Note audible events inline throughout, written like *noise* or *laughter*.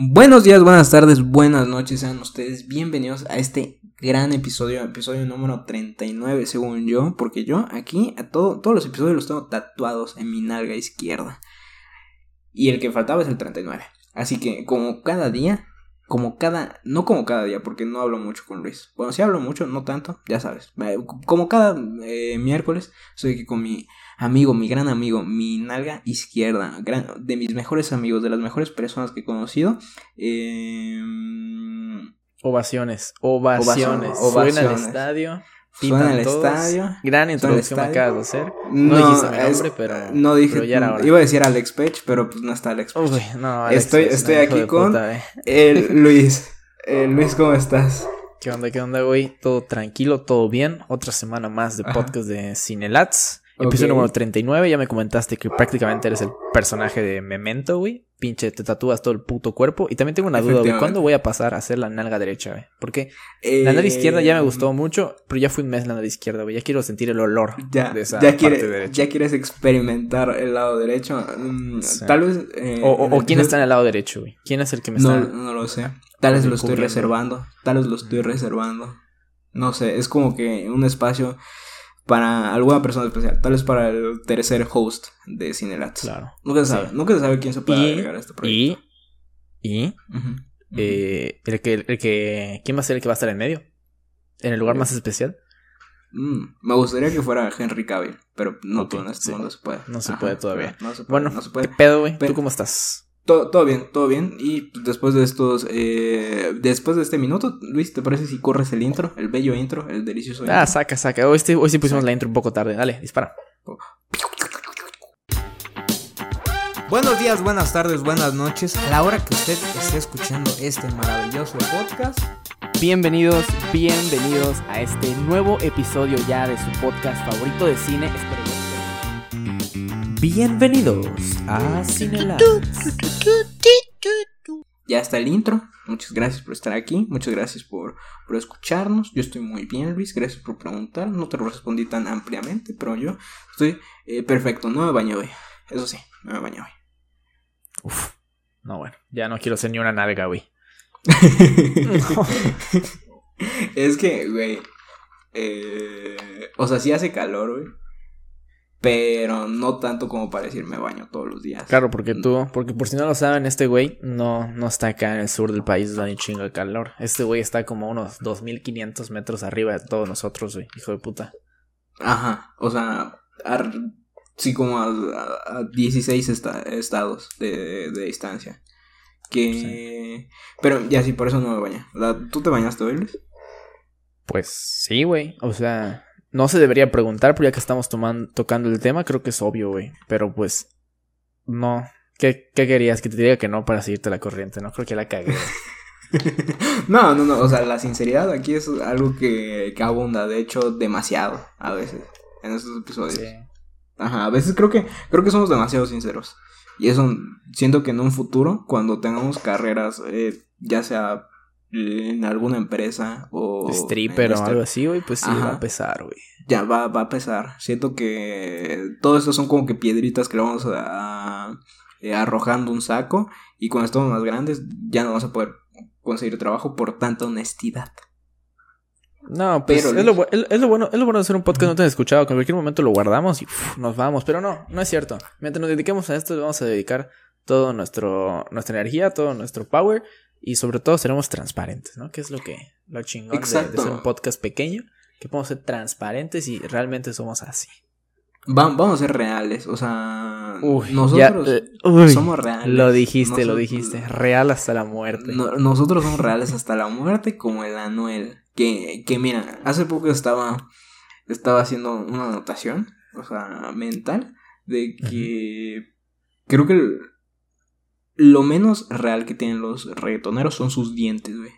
Buenos días, buenas tardes, buenas noches, sean ustedes bienvenidos a este gran episodio, episodio número 39 según yo, porque yo aquí a todo, todos los episodios los tengo tatuados en mi nalga izquierda. Y el que faltaba es el 39. Así que como cada día, como cada, no como cada día, porque no hablo mucho con Luis. Bueno, si hablo mucho, no tanto, ya sabes. Eh, como cada eh, miércoles, estoy aquí con mi amigo, mi gran amigo, mi nalga izquierda, de mis mejores amigos, de las mejores personas que he conocido. Eh, ovaciones, ovaciones. Ovaciones. al estadio. Suena al estadio. Gran introducción me acabas de hacer. No, dijiste mi nombre, pero. No dije. Iba a decir Alex Pech, pero pues no está Alex Pech. Uy, no, Alex estoy estoy aquí con eh. el *laughs* Luis. Luis, ¿cómo estás? ¿Qué onda, qué onda, güey? Todo tranquilo, todo bien. Otra semana más de podcast de Cinelats. Episodio número 39, ya me comentaste que prácticamente eres el personaje de Memento, güey. Pinche, te tatúas todo el puto cuerpo. Y también tengo una duda, güey. ¿Cuándo voy a pasar a hacer la nalga derecha, güey? Porque la nalga izquierda ya me gustó eh, mucho, pero ya fui un mes la nalga izquierda, güey. Ya quiero sentir el olor ya, de esa ya parte derecha. Ya quieres experimentar el lado derecho. Mm, tal vez. Eh, o, quién está en el lado derecho, güey. ¿Quién es el que me está.? No lo sé. Tal vez lo estoy reservando. Tal vez lo estoy reservando. No sé, es como que un espacio para alguna persona especial, tal vez para el tercer host de Cinelats. Claro. Nunca se sabe, nunca se sabe quién se puede agregar a este proyecto. Y, y eh, el, que, el que, ¿quién va a ser el que va a estar en medio? ¿En el lugar más especial? Mm, me gustaría que fuera Henry Cavill, pero no todo en este mundo se puede. No se puede todavía. No se puede, bueno, no se puede. ¿qué pedo, güey? ¿Tú cómo estás? Todo, bien, todo bien. Y después de estos, eh, después de este minuto, Luis, ¿te parece si corres el intro? El bello intro, el delicioso intro. Ah, saca, saca. Hoy, sí, hoy sí pusimos la intro un poco tarde. Dale, dispara. Buenos días, buenas tardes, buenas noches. A la hora que usted esté escuchando este maravilloso podcast. Bienvenidos, bienvenidos a este nuevo episodio ya de su podcast favorito de cine. Espero Bienvenidos a Cinelab. Ya está el intro. Muchas gracias por estar aquí. Muchas gracias por, por escucharnos. Yo estoy muy bien, Luis. Gracias por preguntar. No te lo respondí tan ampliamente, pero yo estoy eh, perfecto. No me baño hoy. Eso sí, no me baño hoy. Uf. No, bueno. Ya no quiero ser ni una nalga, güey. *laughs* es que, güey. Eh, o sea, sí hace calor, güey pero no tanto como para decir me baño todos los días. Claro, porque tú, porque por si no lo saben, este güey no, no está acá en el sur del país, da ni chingo de calor. Este güey está como unos 2500 metros arriba de todos nosotros, güey, hijo de puta. Ajá, o sea, sí, como a, 16 estados de, de, distancia. Que. Pero ya sí, por eso no me baño. ¿Tú te bañaste hoy, Luis? Pues sí, güey. O sea, no se debería preguntar, pero ya que estamos tomando, tocando el tema, creo que es obvio, güey. Pero pues, no. ¿Qué, ¿Qué, querías? Que te diga que no para seguirte la corriente, ¿no? Creo que la cagué. *laughs* no, no, no. O sea, la sinceridad aquí es algo que, que abunda, de hecho, demasiado a veces en estos episodios. Sí. Ajá, a veces creo que, creo que somos demasiado sinceros. Y eso siento que en un futuro, cuando tengamos carreras, eh, ya sea en alguna empresa o... Stripper o este algo así, güey, pues sí va a pesar, güey. Ya va, va a pesar. Siento que todo esto son como que piedritas que le vamos a, eh, arrojando un saco y cuando estamos más grandes ya no vamos a poder conseguir trabajo por tanta honestidad. No, pues pero es, lo, bueno, es lo bueno de hacer un podcast no te has escuchado, que en cualquier momento lo guardamos y nos vamos, pero no, no es cierto. Mientras nos dediquemos a esto, vamos a dedicar nuestro nuestra energía, todo nuestro power y sobre todo seremos transparentes, ¿no? Que es lo que lo chingón de, ser un podcast pequeño, que podemos ser transparentes y realmente somos así. vamos a ser reales, o sea, nosotros eh, somos reales. Lo dijiste, lo dijiste, real hasta la muerte. nosotros somos reales hasta la muerte como el Anuel, que, que mira, hace poco estaba, estaba haciendo una anotación, o sea, mental, de que creo que lo menos real que tienen los reggaetoneros son sus dientes, güey.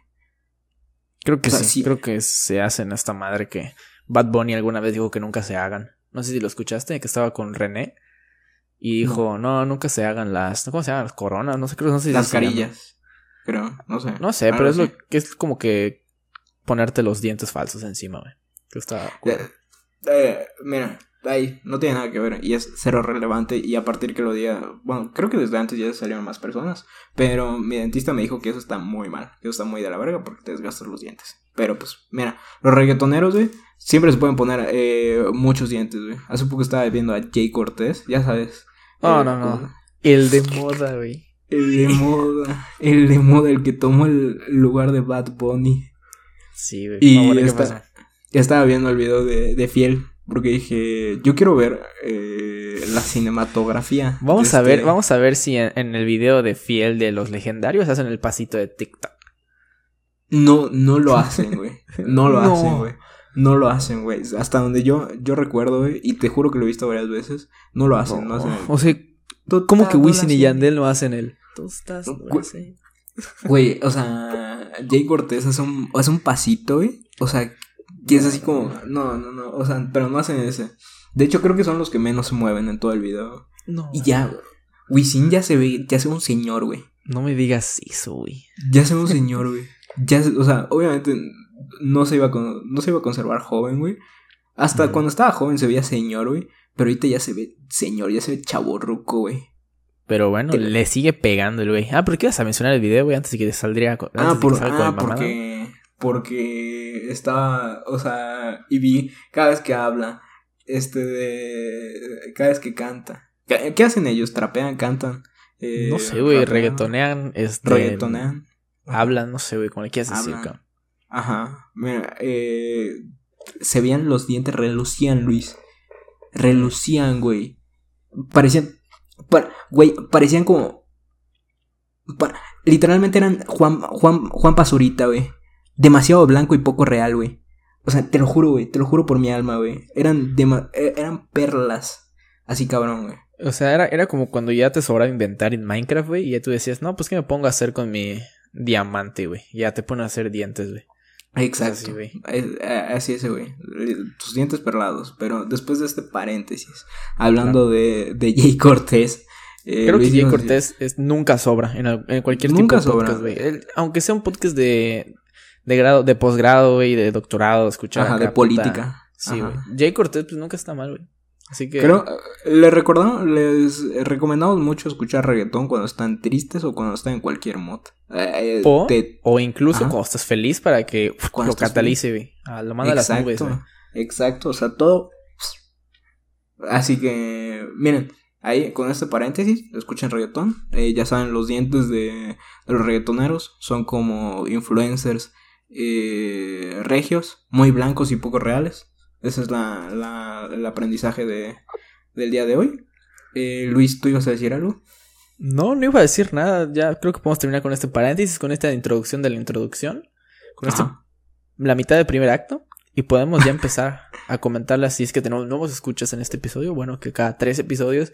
Creo que sí, creo que se hacen esta madre que Bad Bunny alguna vez dijo que nunca se hagan. No sé si lo escuchaste, que estaba con René. Y dijo, no, nunca se hagan las. ¿Cómo se llaman? Las coronas, no sé, creo, no sé si Las carillas. Creo, no sé. No sé, pero es lo que es como que ponerte los dientes falsos encima, güey. Que está. Eh, eh, mira, ahí, no tiene nada que ver y es cero relevante y a partir que lo diga, bueno, creo que desde antes ya salieron más personas, pero mi dentista me dijo que eso está muy mal, que eso está muy de la verga porque te desgastas los dientes. Pero pues, mira, los reggaetoneros, güey, siempre se pueden poner eh, muchos dientes, güey. Hace poco estaba viendo a Jay Cortés, ya sabes. Oh, no, no. El de moda, güey. El de moda. El de moda, el que tomó el lugar de Bad Bunny. Sí, güey. Y estaba viendo el video de, de Fiel. Porque dije, yo quiero ver eh, la cinematografía. Vamos a ver, este vamos a ver si en, el video de Fiel de los legendarios hacen el pasito de TikTok. No, no lo hacen, güey. *laughs* No lo hacen, güey. No lo hacen, güey. Hasta donde yo, yo recuerdo, güey, y te juro que lo he visto varias veces, no lo hacen, no, hacen. O sea, ¿cómo que Wisin y Yandel no hacen el? Tú estás, Güey, o sea, Jay Cortés hace un, hace un pasito, güey. O sea, que es así como, no, no, no, o sea, pero no hacen ese. De hecho, creo que son los que menos se mueven en todo el video. No. Y ya, Wisin ya se ve, ya se ve un señor, güey. No me digas eso, güey. Ya se ve un señor, güey. Ya, o sea, obviamente no se iba a, no se iba a conservar joven, güey. Hasta cuando estaba joven se veía señor, güey. Pero ahorita ya se ve señor, ya se ve chaborruco, güey. Pero bueno, le sigue pegando el güey. Ah, ¿pero qué ibas a mencionar el video, güey? Antes de que te saldría. ah, por, ah porque. Porque estaba. O sea, y vi cada vez que habla. Este de. Cada vez que canta. ¿Qué, hacen ellos? ¿Trapean? ¿Cantan? Eh, no sé, güey. Reggaetonean. Este, reggaetonean. Hablan, no sé, güey. Como le quieras decir, Ajá. Mira, eh, se veían los dientes, relucían, Luis. Relucían, güey. Parecían. güey, parecían como. literalmente eran Juan, Juan, Juan Pazurita, güey. Demasiado blanco y poco real, güey. O sea, te lo juro, güey. Te lo juro por mi alma, güey. Eran, e, eran perlas. Así cabrón, güey. O sea, era, era como cuando ya te sobraba inventar en Minecraft, güey. Y ya tú decías, no, pues que me pongo a hacer con mi diamante, güey. Ya te pones a hacer dientes, güey. Exacto. Así, es, güey. Tus dientes perlados. Pero después de este paréntesis, hablando de, de Jay Cortés. Eh, Creo que Jay Cortés es, nunca sobra en, cualquier tipo de podcast, güey. Aunque sea un podcast de, de grado, de posgrado, güey, de doctorado, escuchar. Ajá, de política. Sí, güey. Jay Cortés, pues nunca está mal, güey. Así que. Creo, les recordamos, les recomendamos mucho escuchar reggaetón cuando están tristes o cuando están en cualquier mod. Eh, o, incluso cuando estás feliz para que lo catalice, güey. lo manda a las nubes, Exacto, o sea, todo. Así que, miren, ahí con este paréntesis, escuchen reggaetón. Eh, ya saben, los dientes de, los reggaetoneros son como influencers eh, regios, muy blancos y poco reales. Ese es la, la, el aprendizaje de, del día de hoy. Eh, Luis, ¿tú ibas a decir algo? No, no iba a decir nada. Ya creo que podemos terminar con este paréntesis, con esta introducción de la introducción. Con este, la mitad del primer acto. Y podemos ya empezar a comentarlas si es que tenemos nuevos escuchas en este episodio. Bueno, que cada tres episodios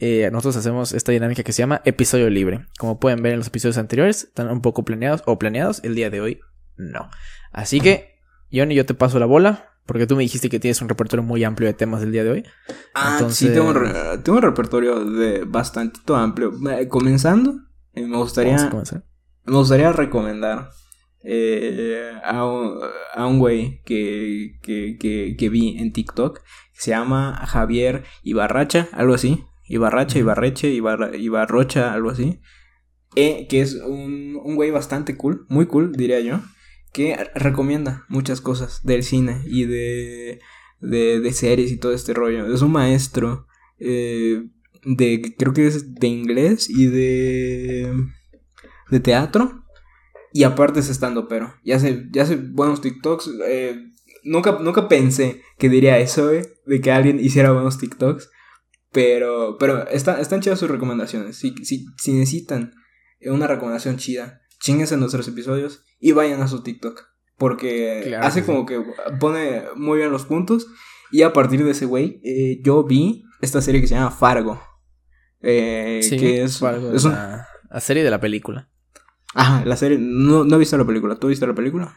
eh, nosotros hacemos esta dinámica que se llama episodio libre. Como pueden ver en los episodios anteriores, están un poco planeados o planeados. El día de hoy, no. Así que, Johnny, yo te paso la bola. Porque tú me dijiste que tienes un repertorio muy amplio de temas del día de hoy. Ah, sí, tengo un, tengo un repertorio de bastante amplio. Comenzando, eh, me gustaría. Me gustaría recomendar eh, a, un, a un güey que, que, que, que, vi en TikTok. Que se llama Javier Ibarracha, algo así. Ibarracha, Ibarreche, Ibarrocha, algo así. Eh, que es un, un güey bastante cool, muy cool, diría yo que recomienda muchas cosas del cine y de, de, series y todo este rollo. Es un maestro eh, de, creo que es de inglés y de, de teatro. Y aparte es estando pero. Ya hace, ya hace buenos TikToks. Eh, nunca, nunca pensé que diría eso, eh, de que alguien hiciera buenos TikToks. Pero, pero están chidas sus recomendaciones. Si, si, si necesitan una recomendación chida, chinguense en nuestros episodios y vayan a su TikTok. Porque hace como que pone muy bien los puntos. Y a partir de ese güey, eh, yo vi esta serie que se llama Fargo. Eh, que es, es una la serie de la película. Ajá, la serie. No, no he visto la película. ¿Tú viste la película?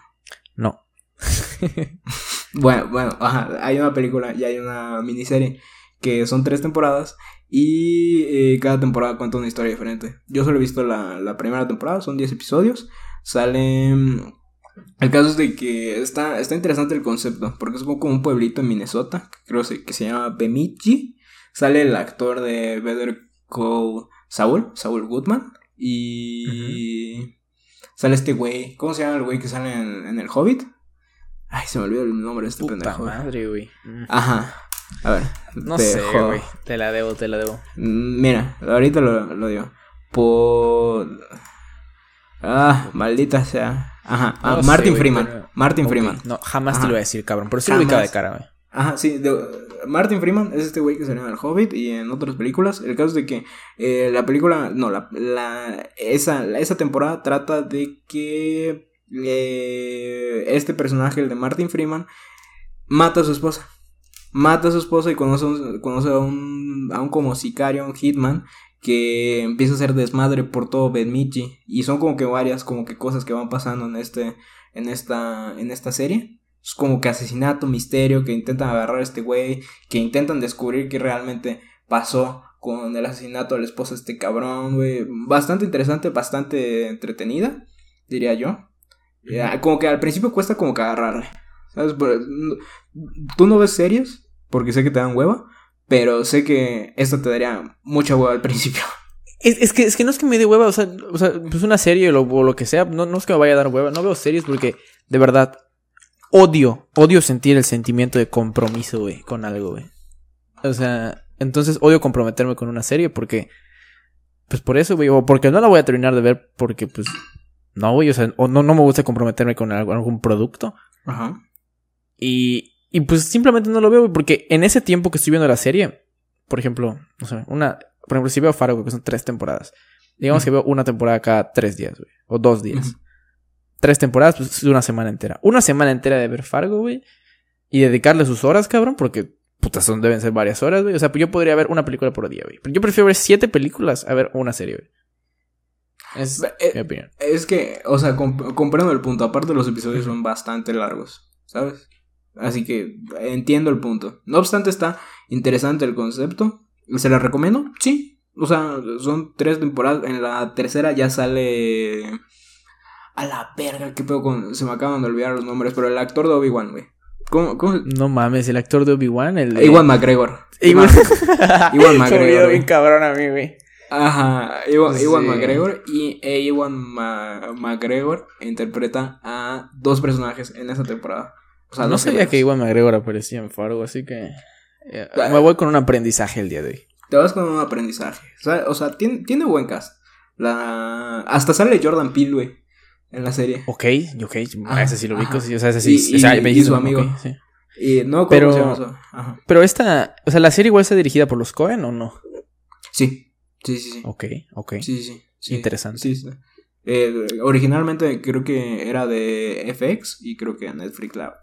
No. *laughs* bueno, bueno, ajá. Hay una película y hay una miniserie que son tres temporadas y eh, cada temporada cuenta una historia diferente. Yo solo he visto la, la primera temporada, son 10 episodios. Sale El caso es de que está, está interesante el concepto, porque es como un pueblito en Minnesota, creo que se llama Bemidji. Sale el actor de Better Call Saul, Saul Goodman, y sale este güey, ¿cómo se llama el güey que sale en, el Hobbit? Ay, se me olvidó el nombre de este Puta pendejo. madre, güey. Mm. Ajá. A ver. No sé, güey. Te la debo, te la debo. Mm, mira, ahorita lo, lo digo. Por... Ah, maldita sea. Ajá. Ah, Martin Freeman. Martin Freeman. No, jamás te lo voy a decir, cabrón. Pero sí lo ubicaba de cara, güey. Ajá, sí. Martin Freeman es este güey que salió en El Hobbit y en otras películas. El caso es de que eh, la película, no, la, la, esa, esa temporada trata de que eh, este personaje, el de Martin Freeman, mata a su esposa. Mata a su esposa y conoce, conoce a, un, a un como sicario, un hitman, que empieza a hacer desmadre por todo Benmichi. Y son como que varias como que cosas que van pasando en este en esta en esta serie. Es como que asesinato misterio que intentan agarrar a este güey que intentan descubrir qué realmente pasó con el asesinato de la esposa de este cabrón güey. Bastante interesante bastante entretenida diría yo. Como que al principio cuesta como que agarrarle. Sabes tú no ves series porque sé que te dan hueva pero sé que esto te daría mucha hueva al principio. Es, que, es que no es que me dé hueva, o sea, o sea pues una serie o lo, que sea, no, no es que me vaya a dar hueva, no veo series porque de verdad odio, odio sentir el sentimiento de compromiso, güey, con algo, güey. O sea, entonces odio comprometerme con una serie porque, pues por eso, güey, o porque no la voy a terminar de ver porque, pues, no, güey, o sea, o no, no me gusta comprometerme con algún producto. Ajá. Y, y pues simplemente no lo veo, porque en ese tiempo que estoy viendo la serie, por ejemplo, no sé, una, por ejemplo, si veo Fargo, que son tres temporadas, digamos que veo una temporada cada tres días, güey, o dos días. Tres temporadas, pues es una semana entera. Una semana entera de ver Fargo, güey, y dedicarle sus horas, cabrón, porque putas son, deben ser varias horas, güey. O sea, pues yo podría ver una película por día, güey. Pero yo prefiero ver siete películas a ver una serie, güey. Es eh, mi opinión. Es que, o sea, comprendo el punto. Aparte, los episodios son bastante largos, ¿sabes? Así que entiendo el punto. No obstante, está interesante el concepto. ¿Se la recomiendo? Sí. O sea, son tres temporadas. En la tercera ya sale. A la verga, qué pedo con. Se me acaban de olvidar los nombres, pero el actor de Obi-Wan, güey. ¿Cómo, ¿Cómo, No mames, el actor de Obi-Wan, el de... Iwan McGregor. *laughs* Iwan, Iwan *laughs* McGregor. bien cabrón a mí, güey. Ajá, Iwan, McGregor y e Iwan McGregor interpreta a dos personajes en esa temporada no sabía que Iwan McGregor aparecía en Fargo, así que eh, me voy con un aprendizaje el día de hoy. Te vas con un aprendizaje. O sea, tiene, tiene, buen cast. La... Hasta sale Jordan Peele, güey, en la serie. Ok, ok. ese sí lo vi. Sí, o sea, ese sí. Y, o sea, y, su amigo. sí. Y no, pero, se Ajá. pero esta, o sea, la serie igual está dirigida por los Cohen o no? Sí, sí, sí, sí. Ok, ok. Sí, sí, sí. Interesante. Sí, sí. Eh, originalmente creo que era de FX y creo que Netflix la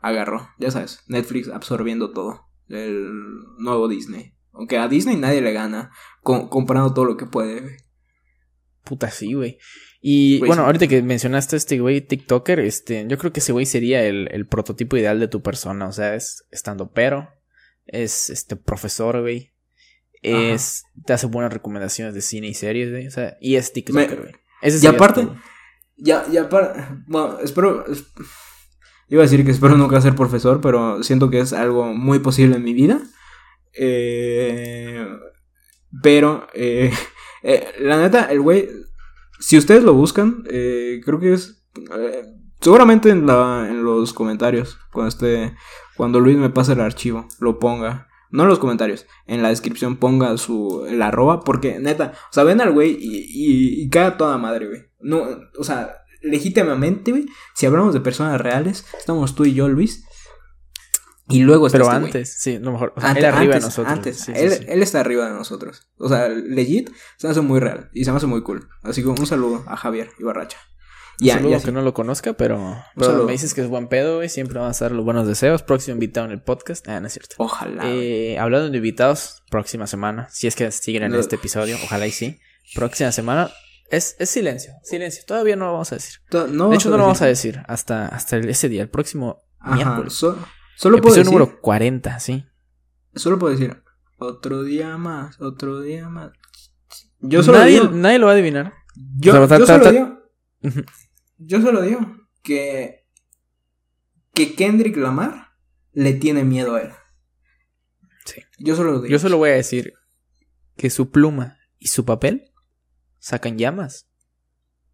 agarró. Ya sabes, Netflix absorbiendo todo. El nuevo Disney. Aunque a Disney nadie le gana comprando todo lo que puede. Puta, sí, güey. Y bueno, ahorita que mencionaste este güey TikToker, este, yo creo que ese güey sería el, el, prototipo ideal de tu persona. O sea, es estando pero, es este profesor, güey es te hace buenas recomendaciones de cine y series, güey. O sea, y es TikToker, güey. Y aparte, ya, ya para. Bueno, espero. Iba a decir que espero nunca ser profesor, pero siento que es algo muy posible en mi vida. Eh, pero, eh, *laughs* eh, la neta, el güey, si ustedes lo buscan, eh, creo que es... Seguramente en, la, en los comentarios, cuando esté, cuando Luis me pase el archivo, lo ponga. No en los comentarios, en la descripción ponga su, el arroba, porque neta, o sea, ven al güey y, y, y toda madre, güey. No, o sea, legítimamente, güey, si hablamos de personas reales, estamos tú y yo, Luis. Y luego está Pero este antes, sí, no mejor. Sea, él arriba de nosotros. Antes, él, él, está arriba de nosotros. O sea, legit, se me hace muy real y se me hace muy cool. Así que un saludo a Javier Ibarracha. Ya, que no lo conozca, pero, pero me dices que es buen pedo, güey. Siempre vamos a dar los buenos deseos. Próximo invitado en el podcast. Ah, no es cierto. Ojalá. Eh, hablando de invitados, próxima semana. Si es que siguen en este episodio, ojalá y sí. Próxima semana. Es, es silencio, silencio. Todavía no lo vamos a decir. de hecho, no lo vamos a decir hasta, hasta ese día, el próximo miércoles. solo puedo decir. número 40, sí. Solo puedo decir. Otro día más, otro día más. Yo solo nadie, nadie lo va a adivinar. Yo, yo solo digo. Yo solo digo que, que Kendrick Lamar le tiene miedo a él. Sí. Yo solo digo. Yo solo voy a decir que su pluma y su papel sacan llamas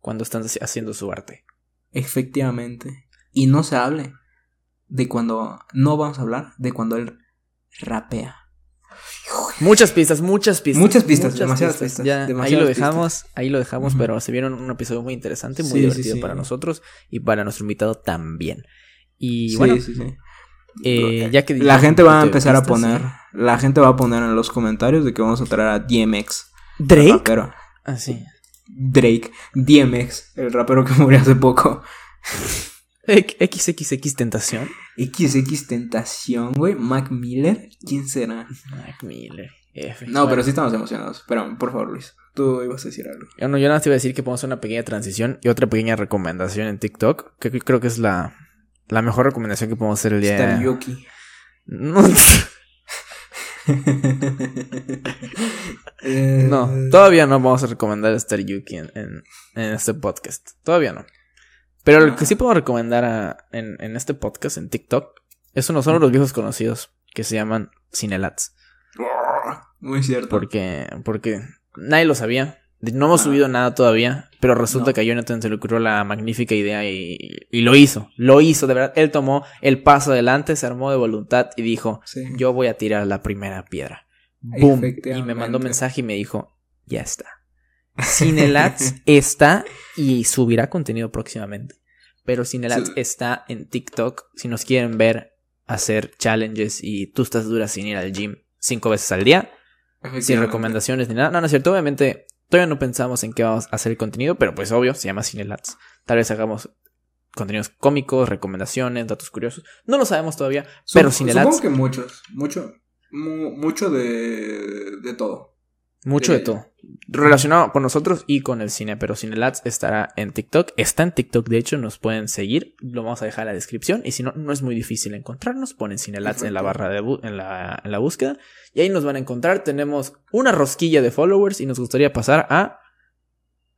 cuando están haciendo su arte. Efectivamente. Y no se hable de cuando no vamos a hablar de cuando él rapea. Muchas pistas, muchas pistas. Muchas pistas, demasiadas pistas. ahí lo dejamos, ahí lo dejamos, pero se vieron un episodio muy interesante, muy divertido para nosotros y para nuestro invitado también. Y bueno, eh, ya que la gente va a empezar a poner, la gente va a poner en los comentarios de que vamos a traer a DMX. Drake. Pero ah, sí. Drake, DMX, el rapero que murió hace poco. XXX Tentación. XX Tentación, güey. Mac Miller. ¿Quién será? Mac Miller. No, pero sí estamos emocionados. Pero, por favor, Luis, tú ibas a decir algo. Yo, no, yo nada más te iba a decir que podemos hacer una pequeña transición y otra pequeña recomendación en TikTok. Que, creo que es la, la mejor recomendación que podemos hacer el día de Yuki. No. *laughs* no, todavía no vamos a recomendar Star Yuki en, en este podcast. Todavía no. Pero lo que sí puedo recomendar en, este podcast, en TikTok, es uno, son los viejos conocidos que se llaman Cinelats. Muy cierto. Porque, porque nadie lo sabía. No hemos subido nada todavía, pero resulta que a Jonathan se le ocurrió la magnífica idea y, lo hizo. Lo hizo, de verdad. Él tomó el paso adelante, se armó de voluntad y dijo: Yo voy a tirar la primera piedra. Boom. Y me mandó mensaje y me dijo: Ya está. Cinelats *laughs* está y subirá contenido próximamente. Pero Cinelats está en TikTok. Si nos quieren ver hacer challenges y tú estás dura sin ir al gym cinco veces al día. Sin recomendaciones ni nada. No, no es cierto. Obviamente, todavía no pensamos en qué vamos a hacer el contenido, pero pues obvio, se llama Cinelats. Tal vez hagamos contenidos cómicos, recomendaciones, datos curiosos. No lo sabemos todavía, pero Cinelats. Supongo que muchos, mucho, mucho de, de todo. Mucho de todo. Relacionado con nosotros y con el cine, pero Cinelats estará en TikTok. Está en TikTok, de hecho, nos pueden seguir. Lo vamos a dejar en la descripción. Y si no, no es muy difícil encontrarnos. Ponen Cinelats en la barra de en, la, en la búsqueda. Y ahí nos van a encontrar. Tenemos una rosquilla de followers y nos gustaría pasar a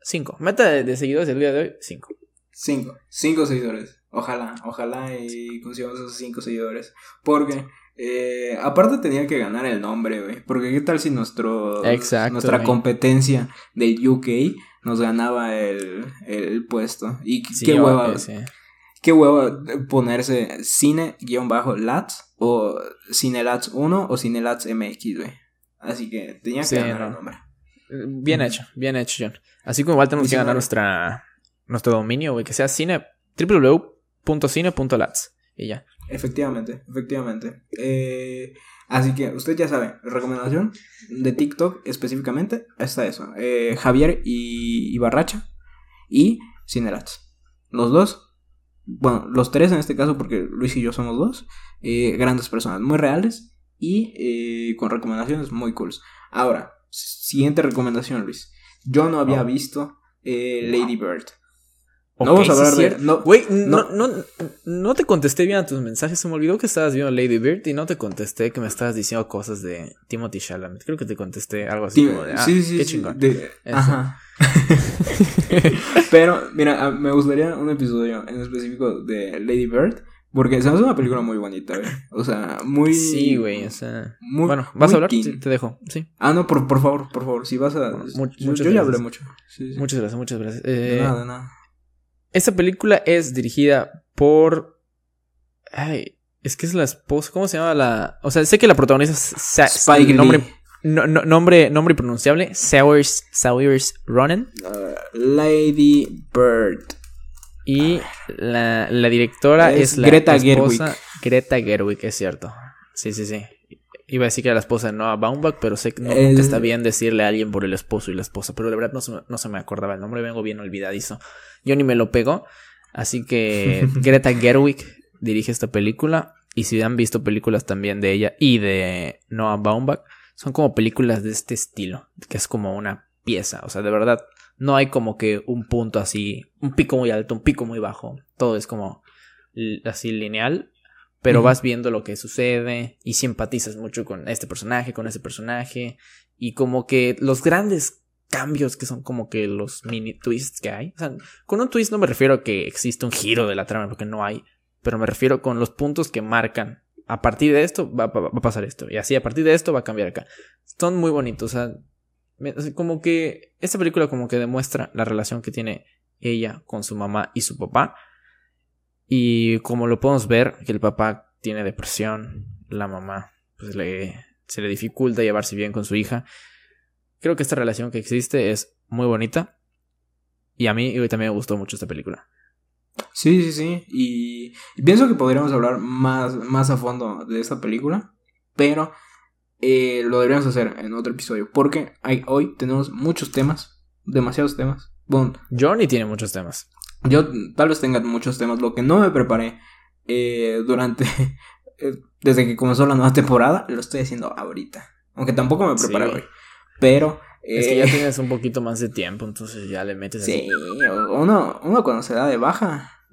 5. Meta de, seguidores el día de hoy, 5. 5. 5 seguidores. Ojalá, ojalá y consigamos esos 5 seguidores. Porque eh, aparte tenía que ganar el nombre, güey. Porque qué tal si nuestro nuestra competencia del UK nos ganaba el, el puesto. Y qué hueva. Qué hueva ponerse cine-lats o cinelats 1 o cinelats MX, güey. Así que tenía que ganar el nombre. Bien hecho, bien hecho, John. Así como igual tenemos que ganar nuestra, nuestro dominio, güey, que sea cine www.cine.lats. Y ya. Efectivamente, efectivamente. Eh, así que usted ya sabe, recomendación de TikTok específicamente está eso. Eh, Javier y, Barracha y Cinelats. Los dos, bueno, los tres en este caso porque Luis y yo somos dos, eh, grandes personas, muy reales y con recomendaciones muy cool. Ahora, siguiente recomendación Luis. Yo no había oh. visto Lady Bird no vamos a hablar de. No, güey, no, no, no, te contesté bien a tus mensajes. Se me olvidó que estabas viendo Lady Bird y no te contesté que me estabas diciendo cosas de Timothy Chalamet. Creo que te contesté algo así como de. Ah, sí, sí, qué chingón. ajá. *laughs* Pero, mira, me gustaría un episodio en específico de Lady Bird. Porque se hace una película muy bonita, güey. O sea, muy. Sí, güey. O sea. Muy, bueno, ¿vas a hablar? te dejo. Sí. Ah, no, por, por favor, por favor. Si vas a. yo ya hablé mucho. Muchas gracias, muchas gracias. Eh, de nada, de nada. Esta película es dirigida por. Ay, es que es la esposa. ¿Cómo se llama la.? O sea, sé que la protagonista es Spike nombre, nombre, nombre pronunciable. Sawyers, Sawyers Ronan. Uh, Lady Bird. Y la, la directora es, la Greta esposa, Greta Gerwig, es cierto. Sí, sí, sí. Iba a decir que era la esposa de Noah Baumbach, pero sé que no está bien decirle a alguien por el esposo y la esposa. Pero de verdad no se, no se me acordaba el nombre, vengo bien olvidadizo. Yo ni me lo pego. Así que *laughs* Greta Gerwig dirige esta película. Y si han visto películas también de ella y de Noah Baumbach, son como películas de este estilo, que es como una pieza. O sea, de verdad, no hay como que un punto así, un pico muy alto, un pico muy bajo. Todo es como así lineal pero vas viendo lo que sucede y simpatizas mucho con este personaje, con ese personaje, y como que los grandes cambios que son como que los mini twists que hay. O sea, con un twist no me refiero a que existe un giro de la trama, porque no hay. Pero me refiero con los puntos que marcan. A partir de esto va, a pasar esto. Y así a partir de esto va a cambiar acá. Son muy bonitos. O sea, como que esta película como que demuestra la relación que tiene ella con su mamá y su papá. Y como lo podemos ver, que el papá tiene depresión, la mamá pues le, se le dificulta llevarse bien con su hija. Creo que esta relación que existe es muy bonita. Y a mí también me gustó mucho esta película. Sí, sí, sí. Y, pienso que podríamos hablar más, más a fondo de esta película. Pero eh, lo deberíamos hacer en otro episodio. Porque hay, hoy tenemos muchos temas. Demasiados temas. Bueno, Johnny tiene muchos temas. Yo tal vez tenga muchos temas. Lo que no me preparé eh, durante. *laughs* Eh, desde que comenzó la nueva temporada, lo estoy haciendo ahorita. Aunque tampoco me preparé hoy. Pero. es que ya eh, tienes un poquito más de tiempo, entonces ya le metes Sí, uno, uno cuando se da de baja. *laughs*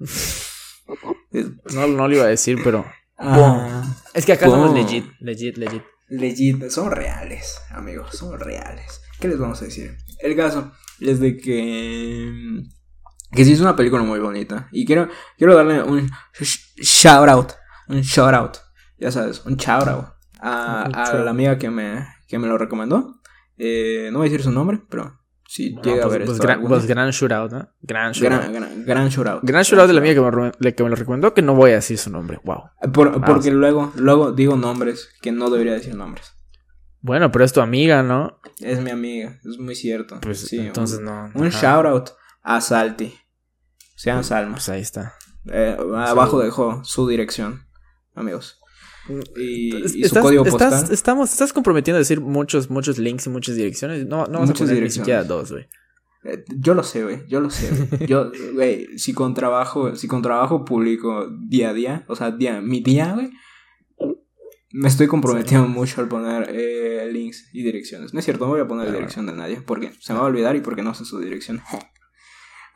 no, no lo iba a decir, pero. Ah, es que acá somos legit, legit, legit. Legit, son reales, amigos, son reales. ¿Qué les vamos a decir? El caso es de que. Que sí es una película muy bonita. Y quiero, quiero darle un shout out. Un shout out. Ya sabes, un shout out. A, a la amiga que me, que me lo recomendó. Eh, no voy a decir su nombre, pero si llega a pues, ver pues, esto. Gran, pues gran shootout, ¿no? Gran shootout. Gran, gran, gran shootout. Gran shootout de la mía que me, que me lo recomendó, que no voy a decir su nombre. Wow. porque luego, luego digo nombres que no debería decir nombres. Bueno, pero es tu amiga, ¿no? Es mi amiga, es muy cierto. Pues sí, entonces no. Un shoutout a Salty. Sean Salma. Pues ahí está. Eh, abajo dejó su dirección, amigos. Y, su código postal. Estás, estamos, estás comprometiendo a decir muchos, muchos links y muchas direcciones. No, no vas a poner ni siquiera dos, güey. Eh, yo lo sé, güey. Yo lo sé. Yo, *laughs* güey, si con trabajo, si con trabajo público día a día, o sea, día, mi día, güey, me estoy comprometiendo mucho al poner eh, links y direcciones. No es cierto, no voy a poner la dirección de nadie, porque se me va a olvidar y porque no sé su dirección. *laughs*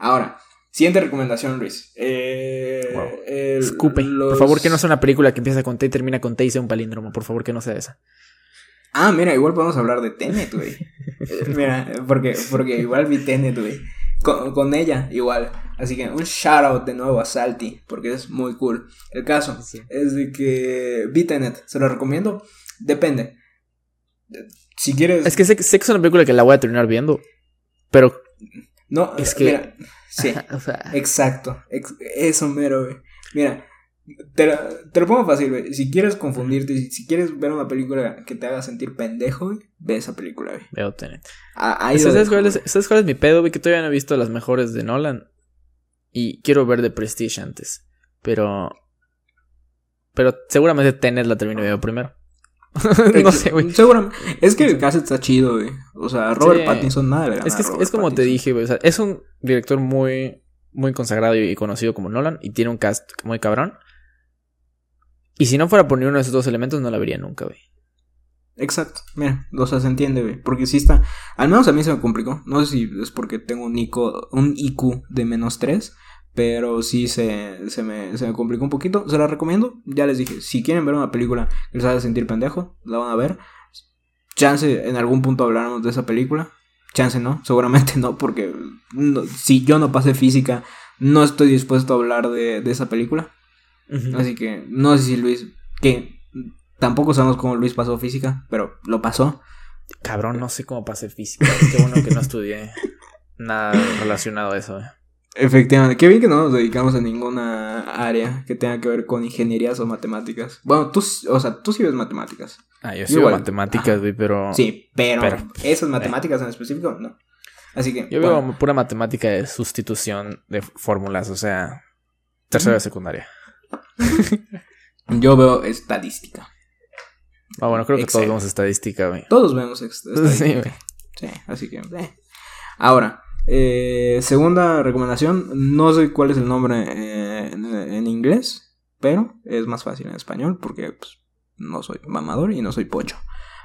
Ahora, Siguiente recomendación, Luis. Eh, Escupe. Por favor, que no sea una película que empieza con T y termina con T y sea un palíndromo. Por favor, que no sea esa. Ah, mira, igual podemos hablar de Tenet, güey. *laughs* mira, porque, porque igual vi Tenet, güey. Con, ella, igual. Así que un shout out de nuevo a Salty, porque es muy cool. El caso es de que vi Tenet. ¿Se lo recomiendo? Depende. Si quieres. Es que sé, sé que es una película que la voy a terminar viendo. Pero. No, es que. Mira, Sí, *laughs* exacto. eso mero, güey. Mira, te, lo pongo fácil, güey. Si quieres confundirte, si, quieres ver una película que te haga sentir pendejo, güey, ve esa película, güey. Veo Tenet. Ah, ¿Sabes, cuál es, ¿Sabes cuál es mi pedo, güey? Que todavía no he visto las mejores de Nolan. Y quiero ver The Prestige antes. Pero. Pero seguramente Tenet la termino viendo primero. *laughs* no sé, güey. Seguramente. Es que el cast está chido, güey. O sea, Robert Pattinson nada le Es que es, como te dije, güey. O sea, es un director muy, muy consagrado y conocido como Nolan. Y tiene un cast muy cabrón. Y si no fuera por ninguno de esos dos elementos, no la vería nunca, güey. Exacto, mira, o sea, se entiende, güey. Porque si está. Al menos a mí se me complicó. No sé si es porque tengo un IQ, un IQ de menos 3. Pero sí se, se, me, se me complicó un poquito. Se la recomiendo. Ya les dije, si quieren ver una película que les haga sentir pendejo, la van a ver. Chance, en algún punto hablaremos de esa película. Chance no, *laughs* seguramente no, porque si yo no pasé física, no estoy dispuesto a hablar de, esa película. Así que no sé si Luis, que tampoco sabemos cómo Luis pasó física, pero lo pasó. Cabrón, no sé cómo pasé física. Qué bueno que no estudié nada relacionado a eso. Eh. Efectivamente, qué bien que no nos dedicamos a ninguna área que tenga que ver con ingenierías o matemáticas. Bueno, tú, o sea, tú sí ves matemáticas. Ah, yo sí veo matemáticas, güey, pero... Sí, pero, esas eh. matemáticas en específico, no. Así que... Yo veo pura matemática de sustitución de fórmulas, o sea, tercera de secundaria. *laughs* yo veo estadística. Ah, bueno, creo que todos vemos estadística, güey. Todos vemos *laughs* estadística. Sí, güey. Sí, así que... Eh. Ahora... Eh, segunda recomendación, no sé cuál es el nombre eh, en, inglés, pero es más fácil en español porque pues, no soy mamador y no soy pocho.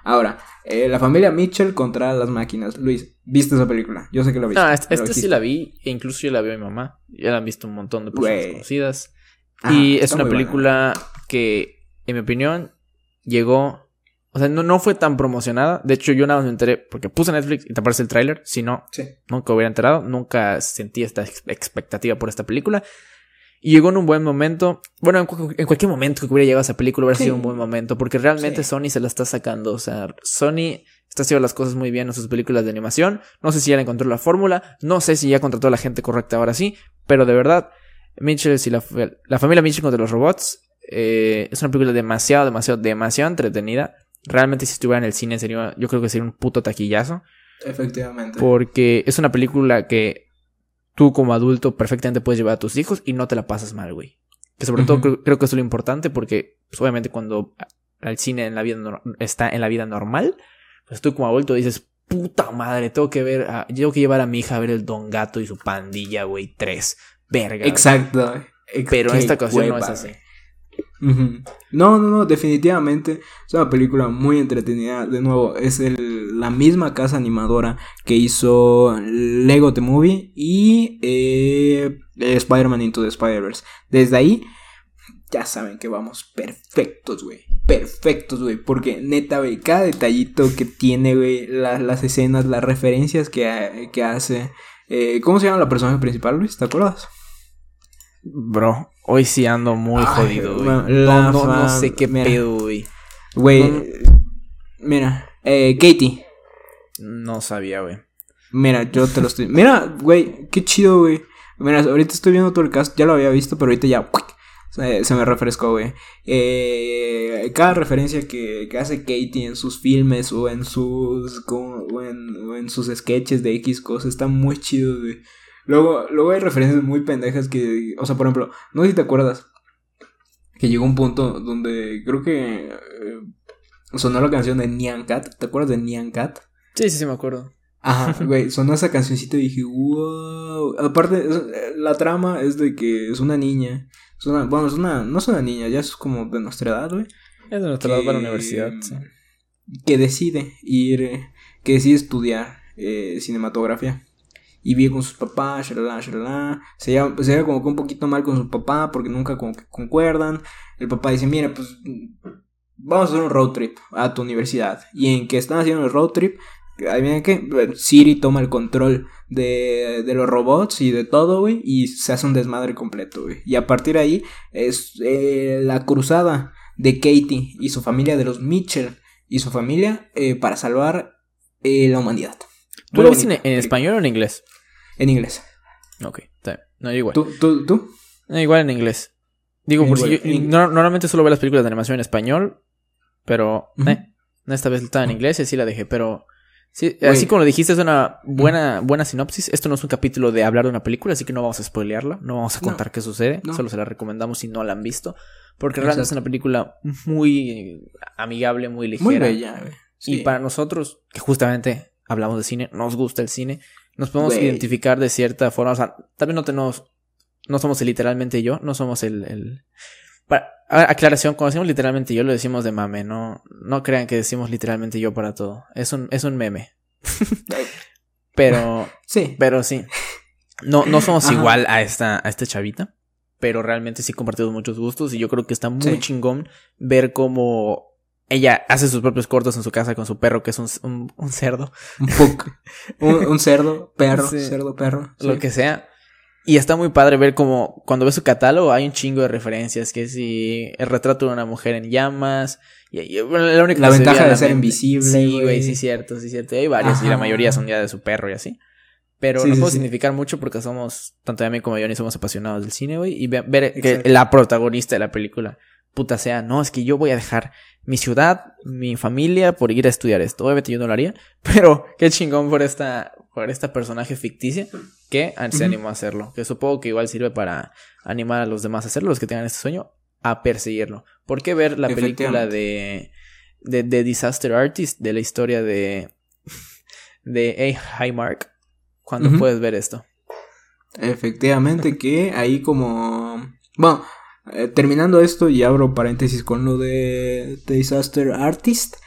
Ahora, eh, la familia Mitchell contra las máquinas. Luis, ¿viste esa película? Yo sé que la viste. Ah, esta, sí la vi, e incluso yo la vi a mi mamá. Ya la han visto un montón de personas conocidas. Ah, y es una película que, en mi opinión, llegó O sea, no, no fue tan promocionada. De hecho, yo nada más me enteré porque puse Netflix y te aparece el tráiler. Si no, nunca hubiera enterado. Nunca sentí esta expectativa por esta película. Y llegó en un buen momento. Bueno, en, cualquier momento que hubiera llegado esa película hubiera sido un buen momento. Porque realmente Sony se la está sacando. O sea, Sony está haciendo las cosas muy bien en sus películas de animación. No sé si ya encontró la fórmula. No sé si ya contrató a la gente correcta ahora sí. Pero de verdad, Mitchell y la, la familia Mitchell contra los robots. Eh, es una película demasiado, demasiado, demasiado entretenida. Realmente si estuviera en el cine sería, yo creo que sería un puto taquillazo. Efectivamente. Porque es una película que tú como adulto perfectamente puedes llevar a tus hijos y no te la pasas mal, güey. Que sobre todo creo, que es lo importante porque pues, obviamente cuando el cine en la vida está en la vida normal, pues tú como adulto dices, puta madre, tengo que ver, tengo que llevar a mi hija a ver el Don Gato y su pandilla, güey, tres. Verga. Exacto. Pero en esta ocasión no es así. No, no, no, definitivamente es una película muy entretenida. De nuevo, es la misma casa animadora que hizo Lego The Movie y eh, Spider-Man Into the Spider-Verse. Desde ahí, ya saben que vamos perfectos, güey. Perfectos, güey. Porque neta, güey, cada detallito que tiene, güey, las escenas, las referencias que, que hace. Eh, ¿Cómo se llama la personaje principal, Luis? ¿Te acuerdas? Bro, hoy sí ando muy jodido, güey. No, no, sé qué pedo, güey. Güey, mira, eh, Katie. No sabía, güey. Mira, yo te lo estoy. Mira, güey, qué chido, güey. Mira, ahorita estoy viendo todo el cast, ya lo había visto, pero ahorita ya se, me refrescó, güey. Eh, cada referencia que, que, hace Katie en sus filmes o en sus o en, o en sus sketches de X cosas está muy chido, güey. Luego, luego hay referencias muy pendejas que, o sea, por ejemplo, no sé si te acuerdas que llegó un punto donde creo que eh, sonó la canción de Nyan Cat. ¿Te acuerdas de Nyan Cat? Sí, sí, sí, me acuerdo. Ajá, *laughs* güey, sonó esa cancioncita y dije, wow. Aparte, la trama es de que es una niña. Es una, bueno, es una, no es una niña, ya es como de nuestra edad, güey. Es de nuestra edad para la universidad, sí. Que decide ir, que decide estudiar eh, cinematografía y vive con sus papás, shalala, shalala. Se lleva, se lleva como que un poquito mal con su papá porque nunca como que concuerdan. El papá dice, mira, pues vamos a hacer un road trip a tu universidad. Y en que están haciendo el road trip, viene que Siri toma el control de, de los robots y de todo, güey, y se hace un desmadre completo, güey. Y a partir de ahí es eh, la cruzada de Katie y su familia, de los Mitchell y su familia, eh, para salvar eh, la humanidad. ¿Tú lo ves en, español o en inglés? En inglés. Ok, está No, igual. ¿Tú? ¿Tú? ¿Tú? igual en inglés. Digo, por si yo, normalmente solo veo las películas de animación en español, pero eh, esta vez estaba en inglés y así la dejé, pero sí, así como lo dijiste, es una buena, buena sinopsis. Esto no es un capítulo de hablar de una película, así que no vamos a spoilearla, no vamos a contar qué sucede, solo se la recomendamos si no la han visto, porque realmente es una película muy amigable, muy ligera. Muy bella, Y para nosotros, que justamente hablamos de cine, nos gusta el cine, nos podemos identificar de cierta forma. O sea, también no tenemos. No somos el literalmente yo, no somos el. el... Para, aclaración, cuando decimos literalmente yo, lo decimos de mame, no, no crean que decimos literalmente yo para todo. Es un, es un meme. *laughs* pero. *laughs* Sí. Pero sí. No, no somos igual a esta, a esta chavita. Pero realmente sí compartimos muchos gustos. Y yo creo que está muy chingón ver cómo ella hace sus propios cortos en su casa con su perro, que es un, un, cerdo. *laughs* Un cerdo, perro, cerdo, perro. Lo que sea. Y está muy padre ver como cuando ves su catálogo hay un chingo de referencias, que si el retrato de una mujer en llamas, y, la, única la ventaja de ser invisible. Sí, güey, sí, cierto, sí, cierto. Hay varios y la mayoría son ya de su perro y así. Pero no puede significar mucho porque somos, tanto mí como yo, ni somos apasionados del cine, güey. Y ver, que la protagonista de la película, puta sea, no, es que yo voy a dejar mi ciudad, mi familia por ir a estudiar esto. Obviamente yo no lo haría, *laughs* pero qué chingón por esta, por esta personaje ficticia que se animó a hacerlo. Que supongo que igual sirve para animar a los demás a hacerlo, los que tengan este sueño, a perseguirlo. ¿Por qué ver la película de, de, Disaster Artist, de la historia de, de A. Highmark, cuando puedes ver esto? Efectivamente, que ahí como... Bueno, eh, terminando esto y abro paréntesis con lo de The Disaster Artist.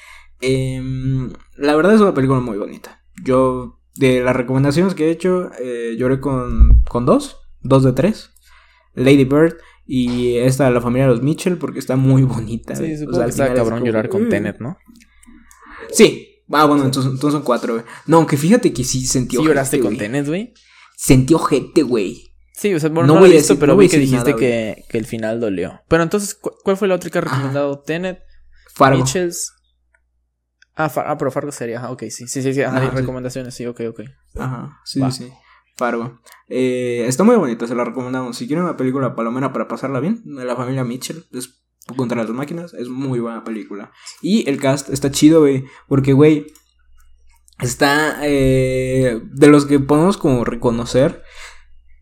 Em, la verdad es una película muy bonita. Yo, de las recomendaciones que he hecho, eh, lloré con, con dos, dos de tres. Lady Bird y esta de la familia de los Mitchell porque está muy bonita. Sí, supongo que está cabrón llorar con Tenet, ¿no? Sí. Ah, bueno, entonces, son cuatro, güey. No, aunque fíjate que sí sentí ojete. ¿Sí lloraste con Tenet, güey? Sentí ojete, güey. Sí, o sea, bueno, no, lo he visto, pero vi que dijiste que, que, el final dolió. Pero entonces, ¿cuál fue la otra que has recomendado? Tenet, Fargo. Mitchells. Ah, ah, pero Fargo sería, ah, ok, sí, sí, sí, sí, ajá, recomendaciones, sí, ok, ok. Ajá, sí, sí, Fargo. Eh, está muy bonita, se la recomendamos. Si quieren una película palomera para pasarla bien, de la familia Mitchell, es contra las máquinas, es muy buena película. Y el cast está chido, güey, porque, güey, está eh, de los que podemos como reconocer,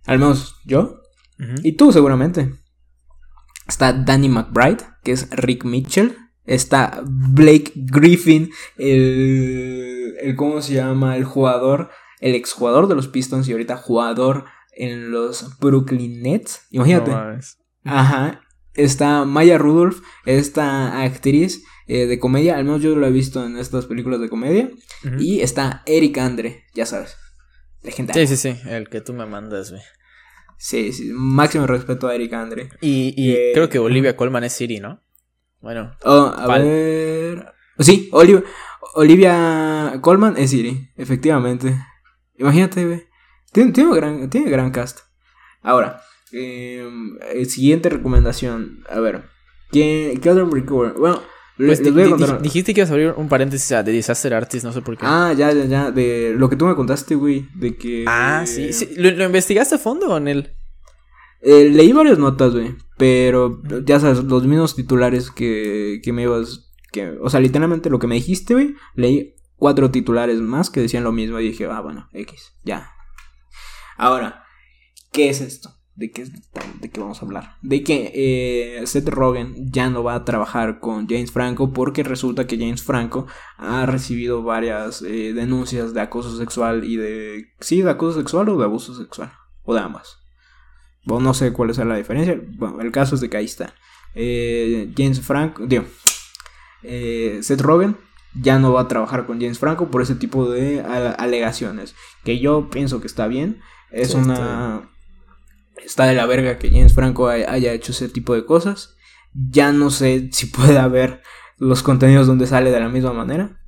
al menos yo, y tú seguramente. Está Danny McBride, que es Rick Mitchell. Está Blake Griffin, el, el ¿cómo se llama? El jugador, el exjugador de los Pistons y ahorita jugador en los Brooklyn Nets. Imagínate. Ajá. Está Maya Rudolph, esta actriz eh, de comedia, al menos yo lo he visto en estas películas de comedia. Y está Eric Andre, ya sabes. Legendario. Sí, sí, sí, el que tú me mandas, güey. Sí, sí, máximo respeto a Eric Andre. Y, y eh, creo que Olivia Colman es Siri, ¿no? Bueno. Oh, a ver. Sí, Olivia, Olivia Colman es Siri, efectivamente. Imagínate, güey. Tiene, tiene, gran, tiene gran cast. Ahora, eh, siguiente recomendación. A ver. ¿Qué, qué otro Bueno, pues les contar. Dijiste que ibas a abrir un paréntesis de Disaster Artist, no sé por qué. Ah, ya, ya, ya. De lo que tú me contaste, güey. De que. Ah, sí. sí. ¿Lo, investigaste a fondo en él? Eh, leí varias notas, güey. Pero ya sabes, los mismos titulares que, que me ibas. Que, o sea, literalmente lo que me dijiste, güey. Leí cuatro titulares más que decían lo mismo. Y dije, ah, bueno, X, ya. Ahora, ¿qué es esto? De qué, de qué vamos a hablar. De que eh, Seth Rogen ya no va a trabajar con James Franco porque resulta que James Franco ha recibido varias eh, denuncias de acoso sexual y de... Sí, de acoso sexual o de abuso sexual. O de ambas. Bueno, no sé cuál es la diferencia. Bueno, el caso es de que ahí está. Eh, James Franco... Digo, Seth Rogen ya no va a trabajar con James Franco por ese tipo de alegaciones. Que yo pienso que está bien. Es una está de la verga que James Franco haya hecho ese tipo de cosas. Ya no sé si puede haber los contenidos donde sale de la misma manera.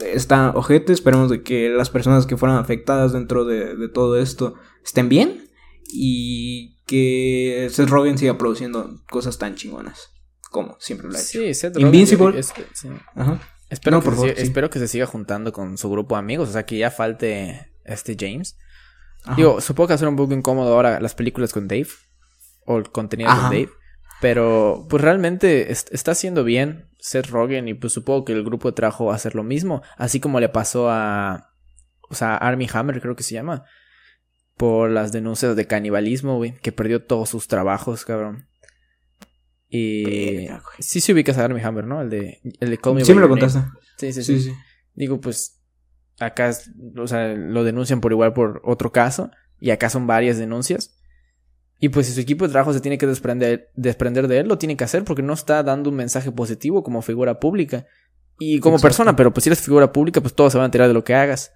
Está ojete, esperemos de que las personas que fueran afectadas dentro de, todo esto estén bien y que Seth Rogen siga produciendo cosas tan chingonas como siempre lo ha hecho. Sí, Seth Invincible. Espero, que espero que se siga juntando con su grupo de amigos, o sea, que ya falte este James. Digo, supongo que va a ser un poco incómodo ahora las películas con Dave. O el contenido con Dave. Pero, pues realmente está haciendo bien Seth Rogen. Y pues supongo que el grupo de trabajo va a hacer lo mismo. Así como le pasó a. O sea, Army Hammer, creo que se llama. Por las denuncias de canibalismo, güey. Que perdió todos sus trabajos, cabrón. Y. Sí se ubicas a Army Hammer, ¿no? El de, el de Call Me Sí, me lo contaste. sí, sí, sí. Digo, pues acá, o sea, lo denuncian por igual por otro caso, y acá son varias denuncias. Y pues si su equipo de trabajo se tiene que desprender, desprender de él, lo tiene que hacer porque no está dando un mensaje positivo como figura pública. Y como persona, pero pues si eres figura pública, pues todos se van a enterar de lo que hagas.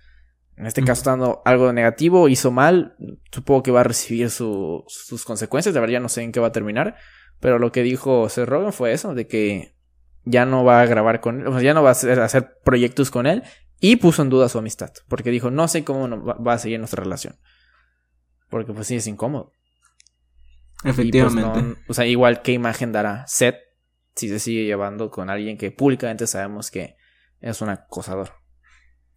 En este caso, está dando algo negativo, hizo mal, supongo que va a recibir sus consecuencias, de verdad ya no sé en qué va a terminar. Pero lo que dijo Seth Rogen fue eso, de que ya no va a grabar con él, o sea, ya no va a hacer proyectos con él y puso en duda su amistad, porque dijo, no sé cómo va a seguir nuestra relación. Porque pues sí es incómodo. Pues, Efectivamente. o sea, igual qué imagen dará Seth si se sigue llevando con alguien que públicamente sabemos que es un acosador.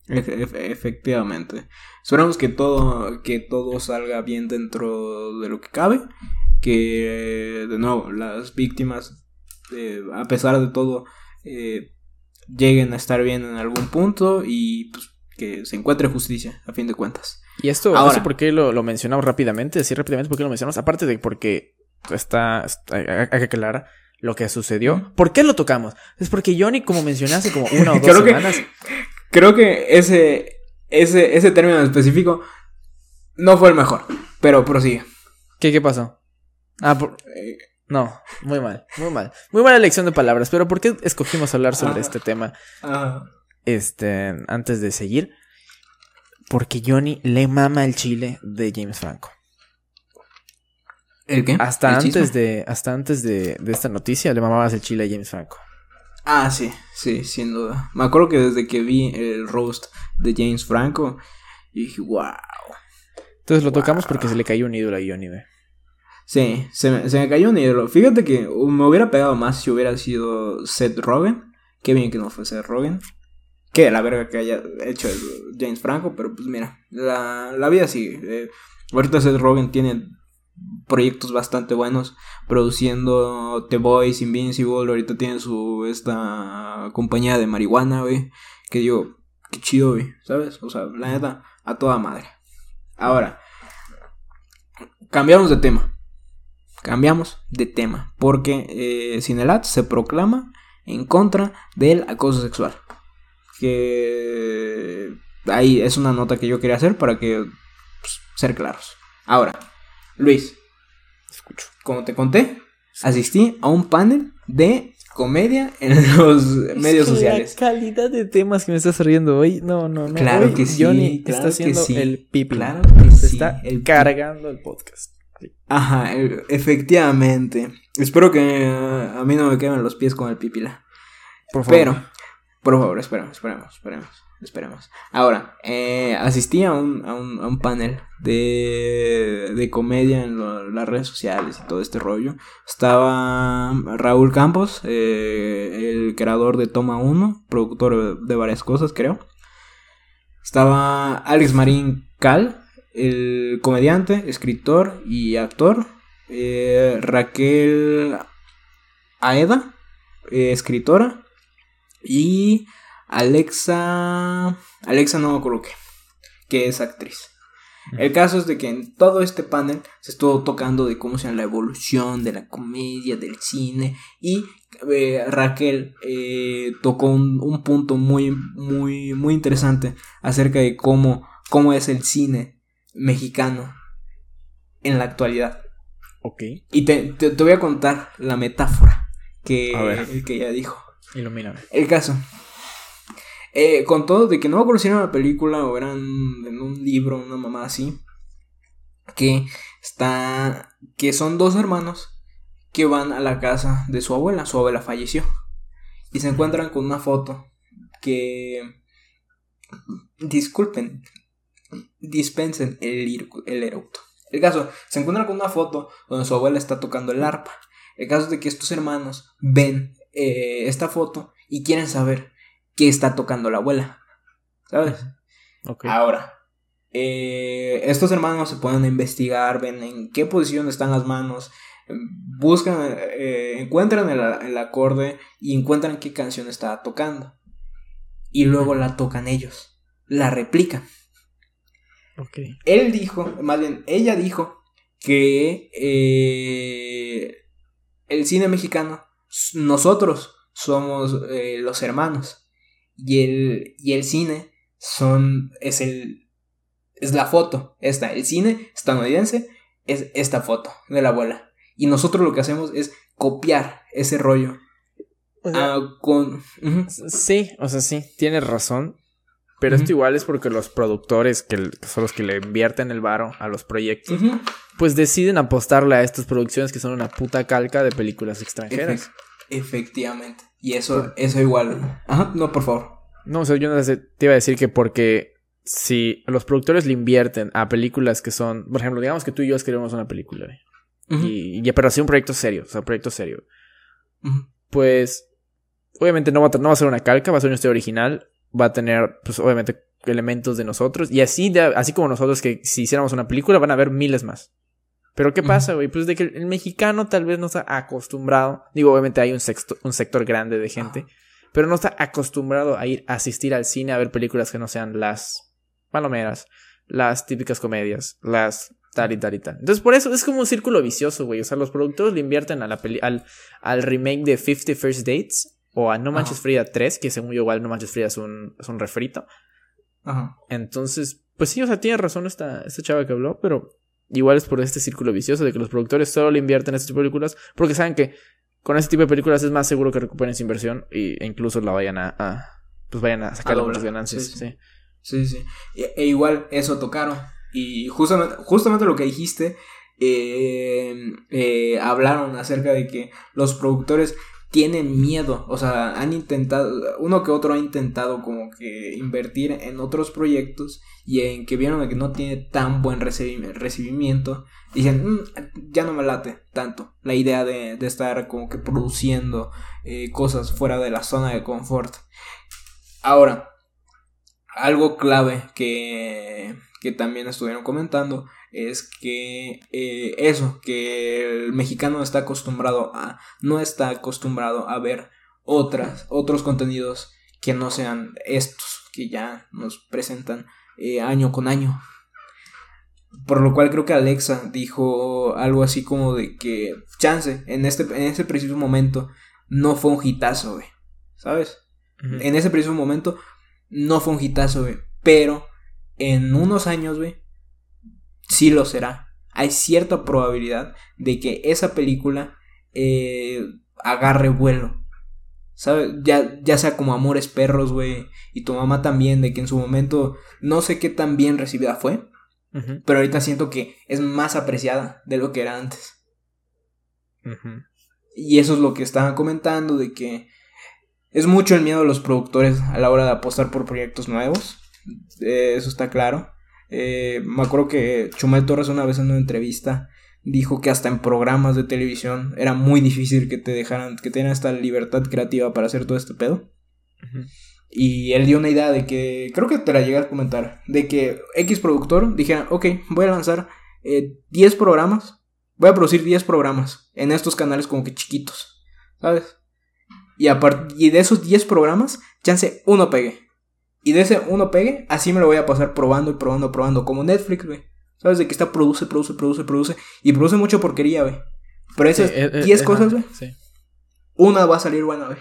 efectivamente. Esperamos que todo, que todo salga bien dentro de lo que cabe. Que, de nuevo, las víctimas, eh, a pesar de todo, eh, lleguen a estar bien en algún punto y pues, que se encuentre justicia, a fin de cuentas. Y esto, Ahora, por qué lo, lo mencionamos rápidamente, decir rápidamente por qué lo mencionamos, aparte de porque está, hay que aclarar lo que sucedió. ¿Por qué lo tocamos? Es porque Johnny, como mencioné hace como una o *laughs* dos creo semanas. Que, creo que ese, ese, ese término específico no fue el mejor, pero prosigue. ¿Qué, qué pasó? Ah, por... No, muy mal, muy mal. Muy mala elección de palabras, pero ¿por qué escogimos hablar sobre este tema? Este, antes de seguir. Porque Johnny le mama el chile de James Franco. ¿El qué? Hasta antes de. Hasta antes de, esta noticia le mamabas el chile a James Franco. Ah, sí, sí, sin duda. Me acuerdo que desde que vi el roast de James Franco, dije, wow. Entonces lo tocamos porque se le cayó un ídolo a Johnny, ¿ve? Sí, se me, se me cayó un ídolo. Fíjate que me hubiera pegado más si hubiera sido Seth Rogen. Qué bien que no fue Seth Rogen. Que la verga que haya hecho James Franco, pero pues mira, la, la vida sigue. Eh, ahorita Seth Rogen tiene proyectos bastante buenos produciendo The Boys, Invincible, ahorita tiene su esta compañía de marihuana, güey, que digo, qué chido, güey, ¿sabes? O sea, la neta, a toda madre. Ahora, cambiamos de tema. Cambiamos de tema, porque eh, Cinelat se proclama en contra del acoso sexual. Que ahí es una nota que yo quería hacer para que pues, ser claros. Ahora, Luis, escucho. Como te conté, asistí a un panel de comedia en *laughs* los medios sociales. La calidad de temas que me estás riendo hoy, no, no, no. Claro que sí. Johnny está haciendo el pipi. Claro que Se está cargando el podcast. Ajá, efectivamente. Espero que a mí no me quemen los pies con el pipila. Por favor. Pero, por favor, esperemos, esperemos, esperemos. Esperemos. Ahora, eh, asistí a un, a, un, a un, panel de, de comedia en las redes sociales y todo este rollo. Estaba Raúl Campos, eh, el creador de Toma 1, productor de varias cosas, creo. Estaba Alex Marín Cal, el comediante, escritor y actor. Eh, Raquel Aeda, escritora. Y Alexa. Alexa no me acuerdo qué. Que es actriz. El caso es de que en todo este panel se estuvo tocando de cómo sea la evolución de la comedia, del cine. Y eh, Raquel eh, tocó un, punto muy, muy, muy interesante acerca de cómo, cómo es el cine mexicano en la actualidad. Ok. Y te, te, voy a contar la metáfora que, que ella dijo. Ilumíname. El caso eh, con todo de que no me acuerdo si era una película o eran en un libro, una mamá así. Que está. Que son dos hermanos que van a la casa de su abuela. Su abuela falleció. Y se encuentran con una foto que. Disculpen. Dispensen el, el eructo. El caso, se encuentran con una foto donde su abuela está tocando el arpa. El caso es de que estos hermanos ven eh, esta foto y quieren saber qué está tocando la abuela. ¿Sabes? Ahora, eh, estos hermanos se pueden investigar, ven en qué posición están las manos, buscan, eh, encuentran el, acorde y encuentran qué canción está tocando. Y luego la tocan ellos, la replican. Okay. Él dijo, más bien, ella dijo que eh, el cine mexicano, nosotros somos los hermanos y el, y el cine son, es el, es la foto, esta, el cine estadounidense es esta foto de la abuela. Y nosotros lo que hacemos es copiar ese rollo. Ah, con... Sí, o sea, sí, tienes razón. Pero esto igual es porque los productores, que son los que le invierten el varo a los proyectos, pues deciden apostarle a estas producciones que son una puta calca de películas extranjeras. efectivamente. Y eso, eso igual. Ajá, no, por favor. No, o sea, yo no te iba a decir que porque si los productores le invierten a películas que son, por ejemplo, digamos que tú y yo escribimos una película, y, pero así un proyecto serio, o sea, un proyecto serio, pues obviamente no va, a, no va a ser una calca, va a ser una historia original, va a tener, pues obviamente, elementos de nosotros, y así, así como nosotros que si hiciéramos una película van a haber miles más. Pero ¿qué pasa, güey? Pues de que el mexicano tal vez no está acostumbrado. Digo, obviamente hay un, un sector grande de gente. Pero no está acostumbrado a ir a asistir al cine a ver películas que no sean las palomeras, las típicas comedias, las tal y tal y tal. Entonces, por eso es como un círculo vicioso, güey. O sea, los productores le invierten a la peli al, al remake de 50 First Dates o a No Manches Frida 3, que según yo igual No Manches Frida es un, es un refrito. Ajá. Entonces, pues sí, o sea, tiene razón esta, esta chava que habló, pero Igual es por este círculo vicioso de que los productores solo le invierten en estas películas porque saben que con este tipo de películas es más seguro que recuperen su inversión e incluso la vayan a, pues vayan a sacar muchas ganancias. Sí, sí. sí. E, e, igual eso tocaron. Y justamente, justamente lo que dijiste, eh, eh, hablaron acerca de que los productores tienen miedo, o sea, han intentado, uno que otro ha intentado como que invertir en otros proyectos y en que vieron que no tiene tan buen recibimiento, dicen, mm, ya no me late tanto la idea de, estar como que produciendo eh, cosas fuera de la zona de confort. Ahora, algo clave que, que también estuvieron comentando es que eh, eso, que el mexicano está acostumbrado a, no está acostumbrado a ver otras, otros contenidos que no sean estos que ya nos presentan eh, año con año. Por lo cual creo que Alexa dijo algo así como de que chance en este en ese preciso momento no fue un hitazo, güey. ¿Sabes? En ese preciso momento no fue un hitazo, güey, pero en unos años, güey, sí lo será. Hay cierta probabilidad de que esa película eh, agarre vuelo. ¿Sabes? Ya, ya sea como Amores Perros, güey. Y tu mamá también, de que en su momento no sé qué tan bien recibida fue. Pero ahorita siento que es más apreciada de lo que era antes. Y eso es lo que estaban comentando, de que es mucho el miedo de los productores a la hora de apostar por proyectos nuevos. Eh, eso está claro. Eh, me acuerdo que Chumel Torres una vez en una entrevista dijo que hasta en programas de televisión era muy difícil que te dejaran, que tengan esta libertad creativa para hacer todo este pedo. Y él dio una idea de que, creo que te la llegué a comentar, de que X productor dijera, ok, voy a lanzar 10 eh, programas, voy a producir 10 programas en estos canales como que chiquitos, ¿sabes? Y, a y de esos 10 programas, chance uno pegue y de ese uno pegue, así me lo voy a pasar probando y probando, probando. Como Netflix, güey. ¿Sabes? De que está produce, produce, produce, produce. Y produce mucha porquería, güey. Pero esas 10 eh, eh, cosas, güey. Sí. Una va a salir buena, güey.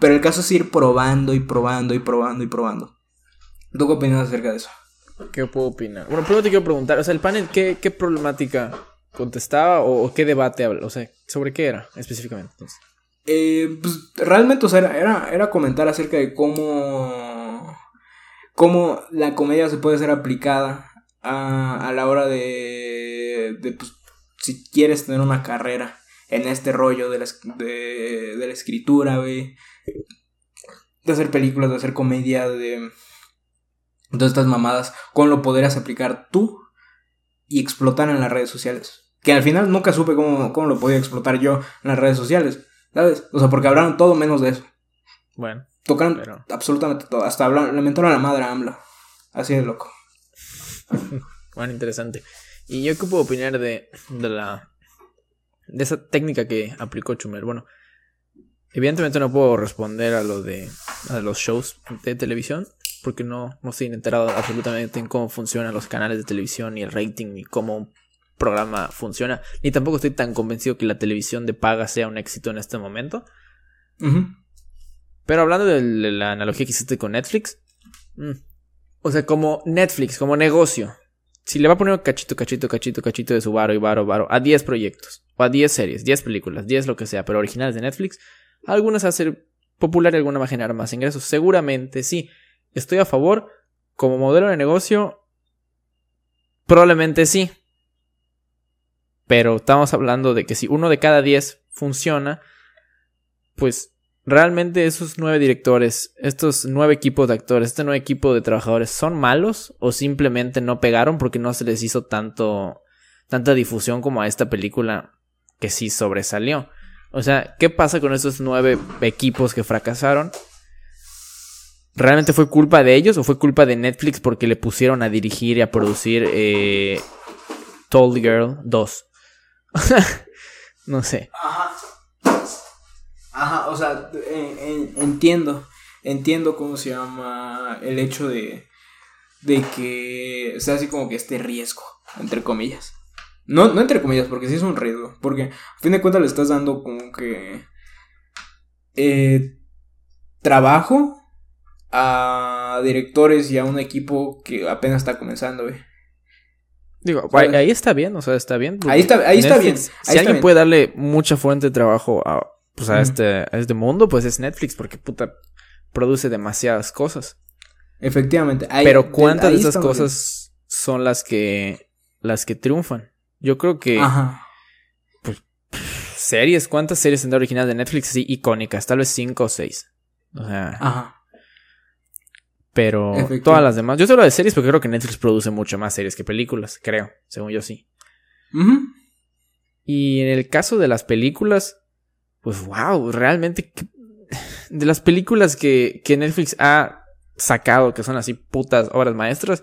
Pero el caso es ir probando y probando y probando y probando. ¿Tú qué opinas acerca de eso? ¿Qué puedo opinar? Bueno, primero te quiero preguntar, o sea, el panel, ¿qué, qué problemática contestaba o, qué debate habla? O sea, ¿sobre qué era específicamente? Eh, pues realmente, o sea, era, era comentar acerca de cómo cómo la comedia se puede ser aplicada a, a la hora de, de pues, si quieres tener una carrera en este rollo de la, de, de la escritura, güey, de hacer películas, de hacer comedia, de todas estas mamadas, cómo lo podrías aplicar tú y explotar en las redes sociales. Que al final nunca supe cómo, cómo lo podía explotar yo en las redes sociales, ¿sabes? O sea, porque hablaron todo menos de eso. Bueno. Tocaron absolutamente todo. Hasta hablaron, lamentaron a la madre AMLO. Así de loco. *laughs* bueno, interesante. Y yo qué puedo opinar de, de la. de esa técnica que aplicó Chumel. Bueno, evidentemente no puedo responder a lo de. a los shows de televisión. Porque no, no estoy enterado absolutamente en cómo funcionan los canales de televisión, ni el rating, ni cómo un programa funciona. Ni tampoco estoy tan convencido que la televisión de paga sea un éxito en este momento. Pero hablando de la analogía que hiciste con Netflix. Mm, o sea, como Netflix, como negocio. Si le va a poner cachito, cachito, cachito, cachito de su varo y varo, varo a 10 proyectos. O a 10 series, 10 películas, 10 lo que sea, pero originales de Netflix. Algunas a ser popular y algunas va a generar más ingresos. Seguramente sí. Estoy a favor. Como modelo de negocio. Probablemente sí. Pero estamos hablando de que si uno de cada 10 funciona. Pues ¿Realmente esos nueve directores, estos nueve equipos de actores, este nuevo equipo de trabajadores son malos o simplemente no pegaron porque no se les hizo tanto tanta difusión como a esta película que sí sobresalió? O sea, ¿qué pasa con esos nueve equipos que fracasaron? ¿Realmente fue culpa de ellos o fue culpa de Netflix porque le pusieron a dirigir y a producir eh, Told Girl 2? *laughs* no sé. Ajá, o sea, entiendo, entiendo cómo se llama el hecho de, de que sea así como que este riesgo, entre comillas. No, no entre comillas, porque sí es un riesgo, porque a fin de cuentas le estás dando como que eh, trabajo a directores y a un equipo que apenas está comenzando. Digo, ahí está bien, o sea, está bien. Ahí está, ahí está bien. si alguien puede darle mucha fuente de trabajo a pues a, este, a este mundo, pues es Netflix, porque puta, produce demasiadas cosas. Efectivamente. Pero ¿cuántas de, esas cosas son las que, las que triunfan? Yo creo que, Ajá. pues, series, ¿cuántas series tendrá original de Netflix así icónicas? Tal vez cinco o seis. O sea. Ajá. Pero todas las demás. Yo te hablo de series porque creo que Netflix produce mucho más series que películas, creo. Según yo sí. Y en el caso de las películas, pues wow, realmente. *sighs* De las películas que, que Netflix ha sacado, que son así putas obras maestras,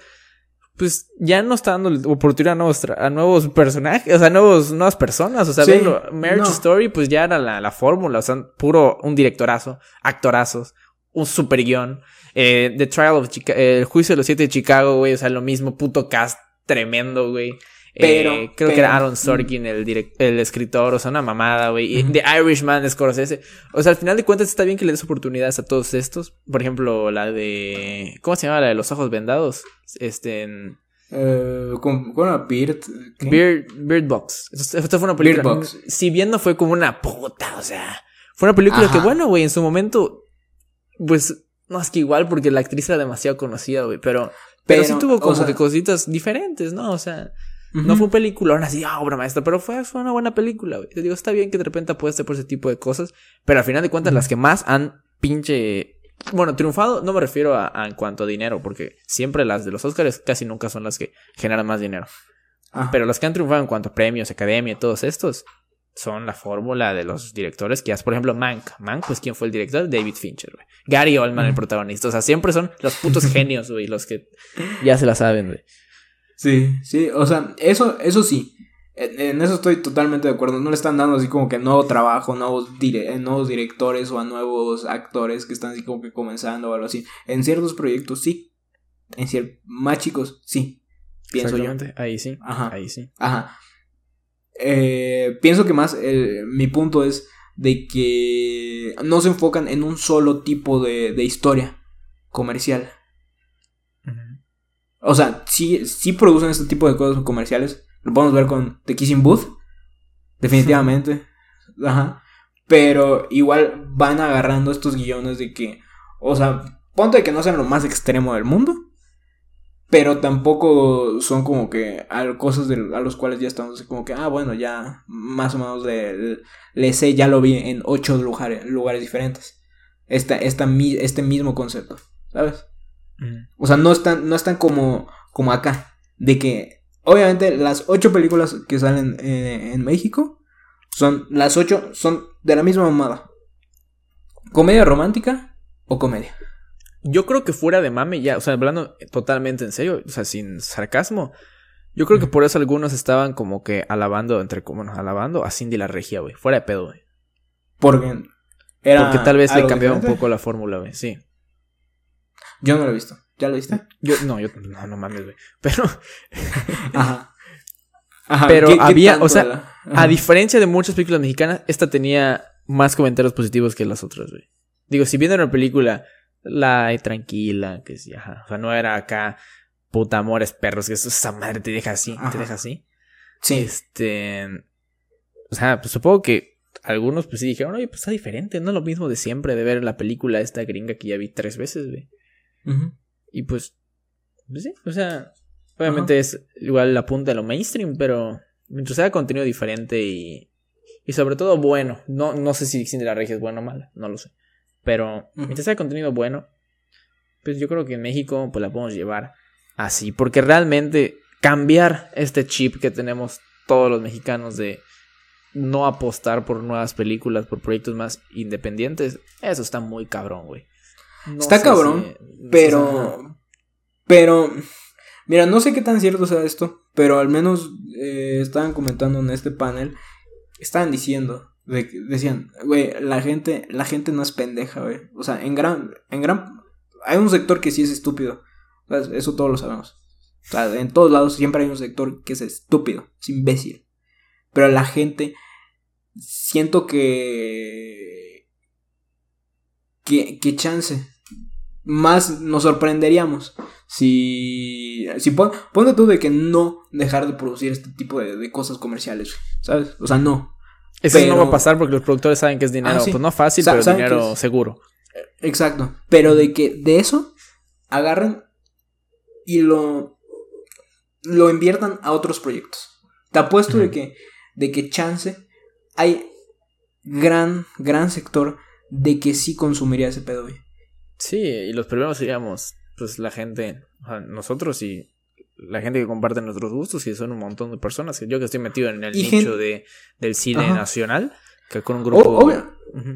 pues ya no está dando oportunidad a nuevos, a nuevos personajes, o sea, nuevos, nuevas personas. O sea, Marriage Story, pues ya era la, la fórmula, o sea, puro un directorazo, actorazos, un super guion. Eh, The Trial of Chicago, el juicio de los siete de Chicago, güey, o sea, lo mismo, puto cast tremendo, güey. Pero, eh, creo que era Aaron Sorkin el, el escritor, o sea, una mamada, güey. y The Irishman Scorsese. O sea, al final de cuentas está bien que le des oportunidades a todos estos. Por ejemplo, la de. ¿Cómo se llama? La de los ojos vendados. Este. En... Eh, ¿Cómo Beard? Beard, Beard Box. Esta fue una película. Si bien no fue como una puta, o sea. Fue una película que, bueno, güey, en su momento. Pues. No, es que igual porque la actriz era demasiado conocida, güey. Pero, pero. sí tuvo como que cositas diferentes, ¿no? O sea. No fue un peliculón así, ah, obra maestra, pero fue, fue una buena película, güey. Te digo, está bien que de repente apueste por ese tipo de cosas, pero al final de cuentas, las que más han pinche. Bueno, triunfado, no me refiero a, en cuanto a dinero, porque siempre las de los Oscars casi nunca son las que generan más dinero. Pero las que han triunfado en cuanto a premios, academia, todos estos, son la fórmula de los directores que haces. Por ejemplo, Mank. Mank, pues, ¿quién fue el director? David Fincher, güey. Gary Oldman, el protagonista. O sea, siempre son los putos *laughs* genios, güey, los que ya se la saben, güey. *laughs* Sí, sí, o sea, eso, eso sí. En, eso estoy totalmente de acuerdo. No le están dando así como que nuevo trabajo, nuevos, eh, nuevos directores o a nuevos actores que están así como que comenzando o algo así. En ciertos proyectos sí. En ciertos más chicos sí. Pienso yo. Ahí sí. Ajá. Ahí sí. Ajá. Eh, pienso que más mi punto es de que no se enfocan en un solo tipo de, de historia comercial. O sea, sí, sí producen este tipo de cosas comerciales. Lo podemos ver con The Kissing Booth. Definitivamente. *laughs* Ajá. Pero igual van agarrando estos guiones de que. O sea, ponte de que no sean lo más extremo del mundo. Pero tampoco son como que cosas de, a los cuales ya estamos como que, ah, bueno, ya más o menos le, sé, ya lo vi en ocho lugares, lugares diferentes. Esta, esta, este mismo concepto, ¿sabes? O sea, no están, no están como, como acá. De que, obviamente, las ocho películas que salen eh, en México son, las ocho son de la misma mamada. ¿Comedia romántica o comedia? Yo creo que fuera de mame ya, o sea, hablando totalmente en serio, o sea, sin sarcasmo. Yo creo que por eso algunos estaban como que alabando, entre bueno, alabando a Cindy la Regia, güey. Fuera de pedo, güey. Porque era Porque tal vez le cambió un poco la fórmula, güey. Sí. Yo no lo he visto. ¿Ya lo viste? *laughs* Yo, no, yo no, no mames, güey. Pero. *laughs* Ajá. Ajá. Pero había, o sea, a diferencia de muchas películas mexicanas, esta tenía más comentarios positivos que las otras, güey. Digo, si viendo una película la tranquila, que sí, ajá. O sea, no era acá puta amores perros, que eso, esa madre te deja así, te deja así. Sí. Este. O sea, pues supongo que algunos pues sí dijeron, oye, pues está diferente, no es lo mismo de siempre de ver la película esta gringa que ya vi tres veces, güey. Y pues, pues, sí, o sea, obviamente es igual la punta de lo mainstream, pero mientras sea contenido diferente y, y sobre todo bueno, no, no sé si de la Regia es bueno o mala, no lo sé, pero mientras sea contenido bueno, pues yo creo que en México pues la podemos llevar así, porque realmente cambiar este chip que tenemos todos los mexicanos de no apostar por nuevas películas, por proyectos más independientes, eso está muy cabrón, güey. Está cabrón, pero. Pero. Mira, no sé qué tan cierto sea esto, pero al menos eh, estaban comentando en este panel. Estaban diciendo. decían, güey, la gente, la gente no es pendeja, güey. O sea, en gran, en gran. Hay un sector que sí es estúpido. Eso todos lo sabemos. O sea, en todos lados siempre hay un sector que es estúpido, es imbécil. Pero la gente. Siento que. Que, que chance más nos sorprenderíamos si, si ponte tú de que no dejar de producir este tipo de, cosas comerciales, ¿sabes? O sea, no. Eso no va a pasar porque los productores saben que es dinero, ah, pues no fácil, pero dinero seguro. Exacto, pero de que de eso agarren y lo lo inviertan a otros proyectos. Te apuesto de que de que chance hay gran, gran sector de que sí consumiría ese pedo, güey. Sí, y los primeros seríamos, pues, la gente, nosotros y la gente que comparte nuestros gustos, y son un montón de personas. Yo que estoy metido en el nicho de, del cine nacional, que con un grupo.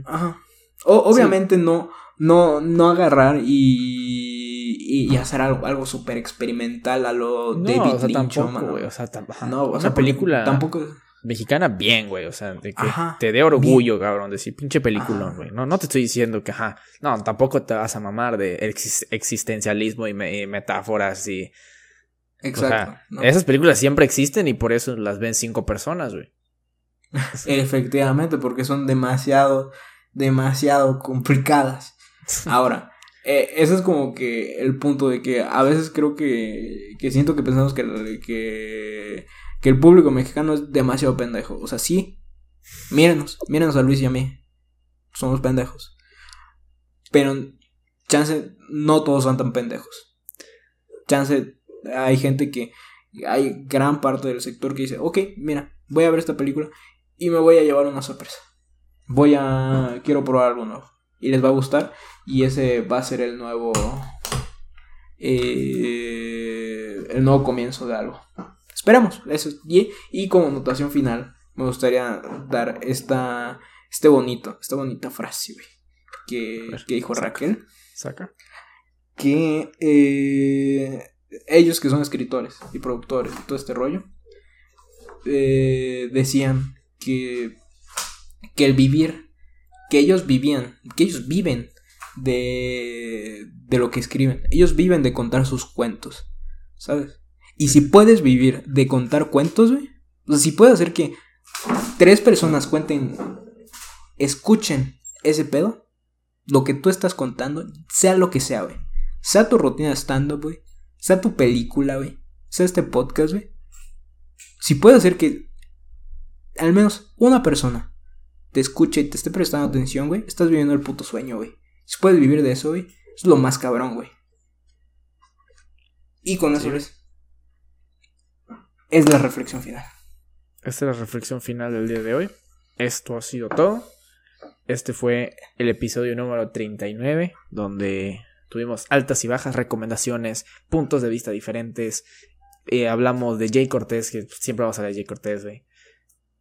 Ajá. obviamente no, no, no agarrar y, y, hacer algo, algo súper experimental a lo David o sea, Lynch. Tampoco, güey, o sea, no, o sea, película. Tampoco mexicana bien, güey. O sea, de que te dé orgullo, cabrón. De decir, pinche película, güey. No, no te estoy diciendo que, ajá. No, tampoco te vas a mamar de existencialismo y, metáforas y. Exacto. Esas películas siempre existen y por eso las ven cinco personas, güey. *laughs* Efectivamente, porque son demasiado, demasiado complicadas. *laughs* Ahora, eh, ese es como que el punto de que a veces creo que, que siento que pensamos que, que que el público mexicano es demasiado pendejo. O sea, sí. Mírenos, mírenos a Luis y a mí. Somos pendejos. Pero, chance, no todos son tan pendejos. Chance, hay gente que. Hay gran parte del sector que dice: Ok, mira, voy a ver esta película y me voy a llevar una sorpresa. Voy a. Quiero probar algo nuevo. Y les va a gustar. Y ese va a ser el nuevo. Eh, el nuevo comienzo de algo. Esperamos. Eso. Y, y como anotación final, me gustaría dar esta, este bonito, esta bonita frase, güey. Que, que dijo Raquel. Saca. Que eh, ellos que son escritores y productores y todo este rollo, eh, decían que, que el vivir, que ellos vivían, que ellos viven de, de lo que escriben. Ellos viven de contar sus cuentos, ¿sabes? Y si puedes vivir de contar cuentos, güey. O sea, si puedes hacer que tres personas cuenten, escuchen ese pedo, lo que tú estás contando, sea lo que sea, güey. Sea tu rutina de stand-up, güey. Sea tu película, güey. Sea este podcast, güey. Si puedes hacer que al menos una persona te escuche y te esté prestando atención, güey, estás viviendo el puto sueño, güey. Si puedes vivir de eso, güey, es lo más cabrón, güey. Y con eso, ¿ves? Es la reflexión final. Esta es la reflexión final del día de hoy. Esto ha sido todo. Este fue el episodio número 39, donde tuvimos altas y bajas recomendaciones, puntos de vista diferentes. Eh, hablamos de Jay Cortés, que siempre vamos a hablar de Jay Cortés, güey.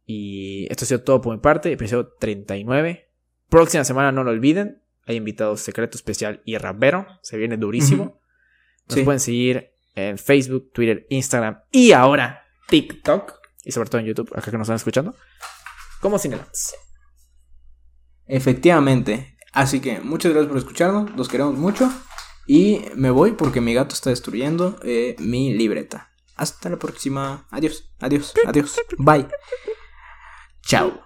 Y esto ha sido todo por mi parte, episodio 39. Próxima semana, no lo olviden, hay invitado secreto especial y rapero, se viene durísimo. Nos pueden seguir en Facebook, Twitter, Instagram y ahora TikTok. Y sobre todo en YouTube, acá que nos están escuchando. Como Cinelats. Efectivamente. Así que muchas gracias por escucharnos. Los queremos mucho. Y me voy porque mi gato está destruyendo eh, mi libreta. Hasta la próxima. Adiós, adiós, adiós. Bye. Chao.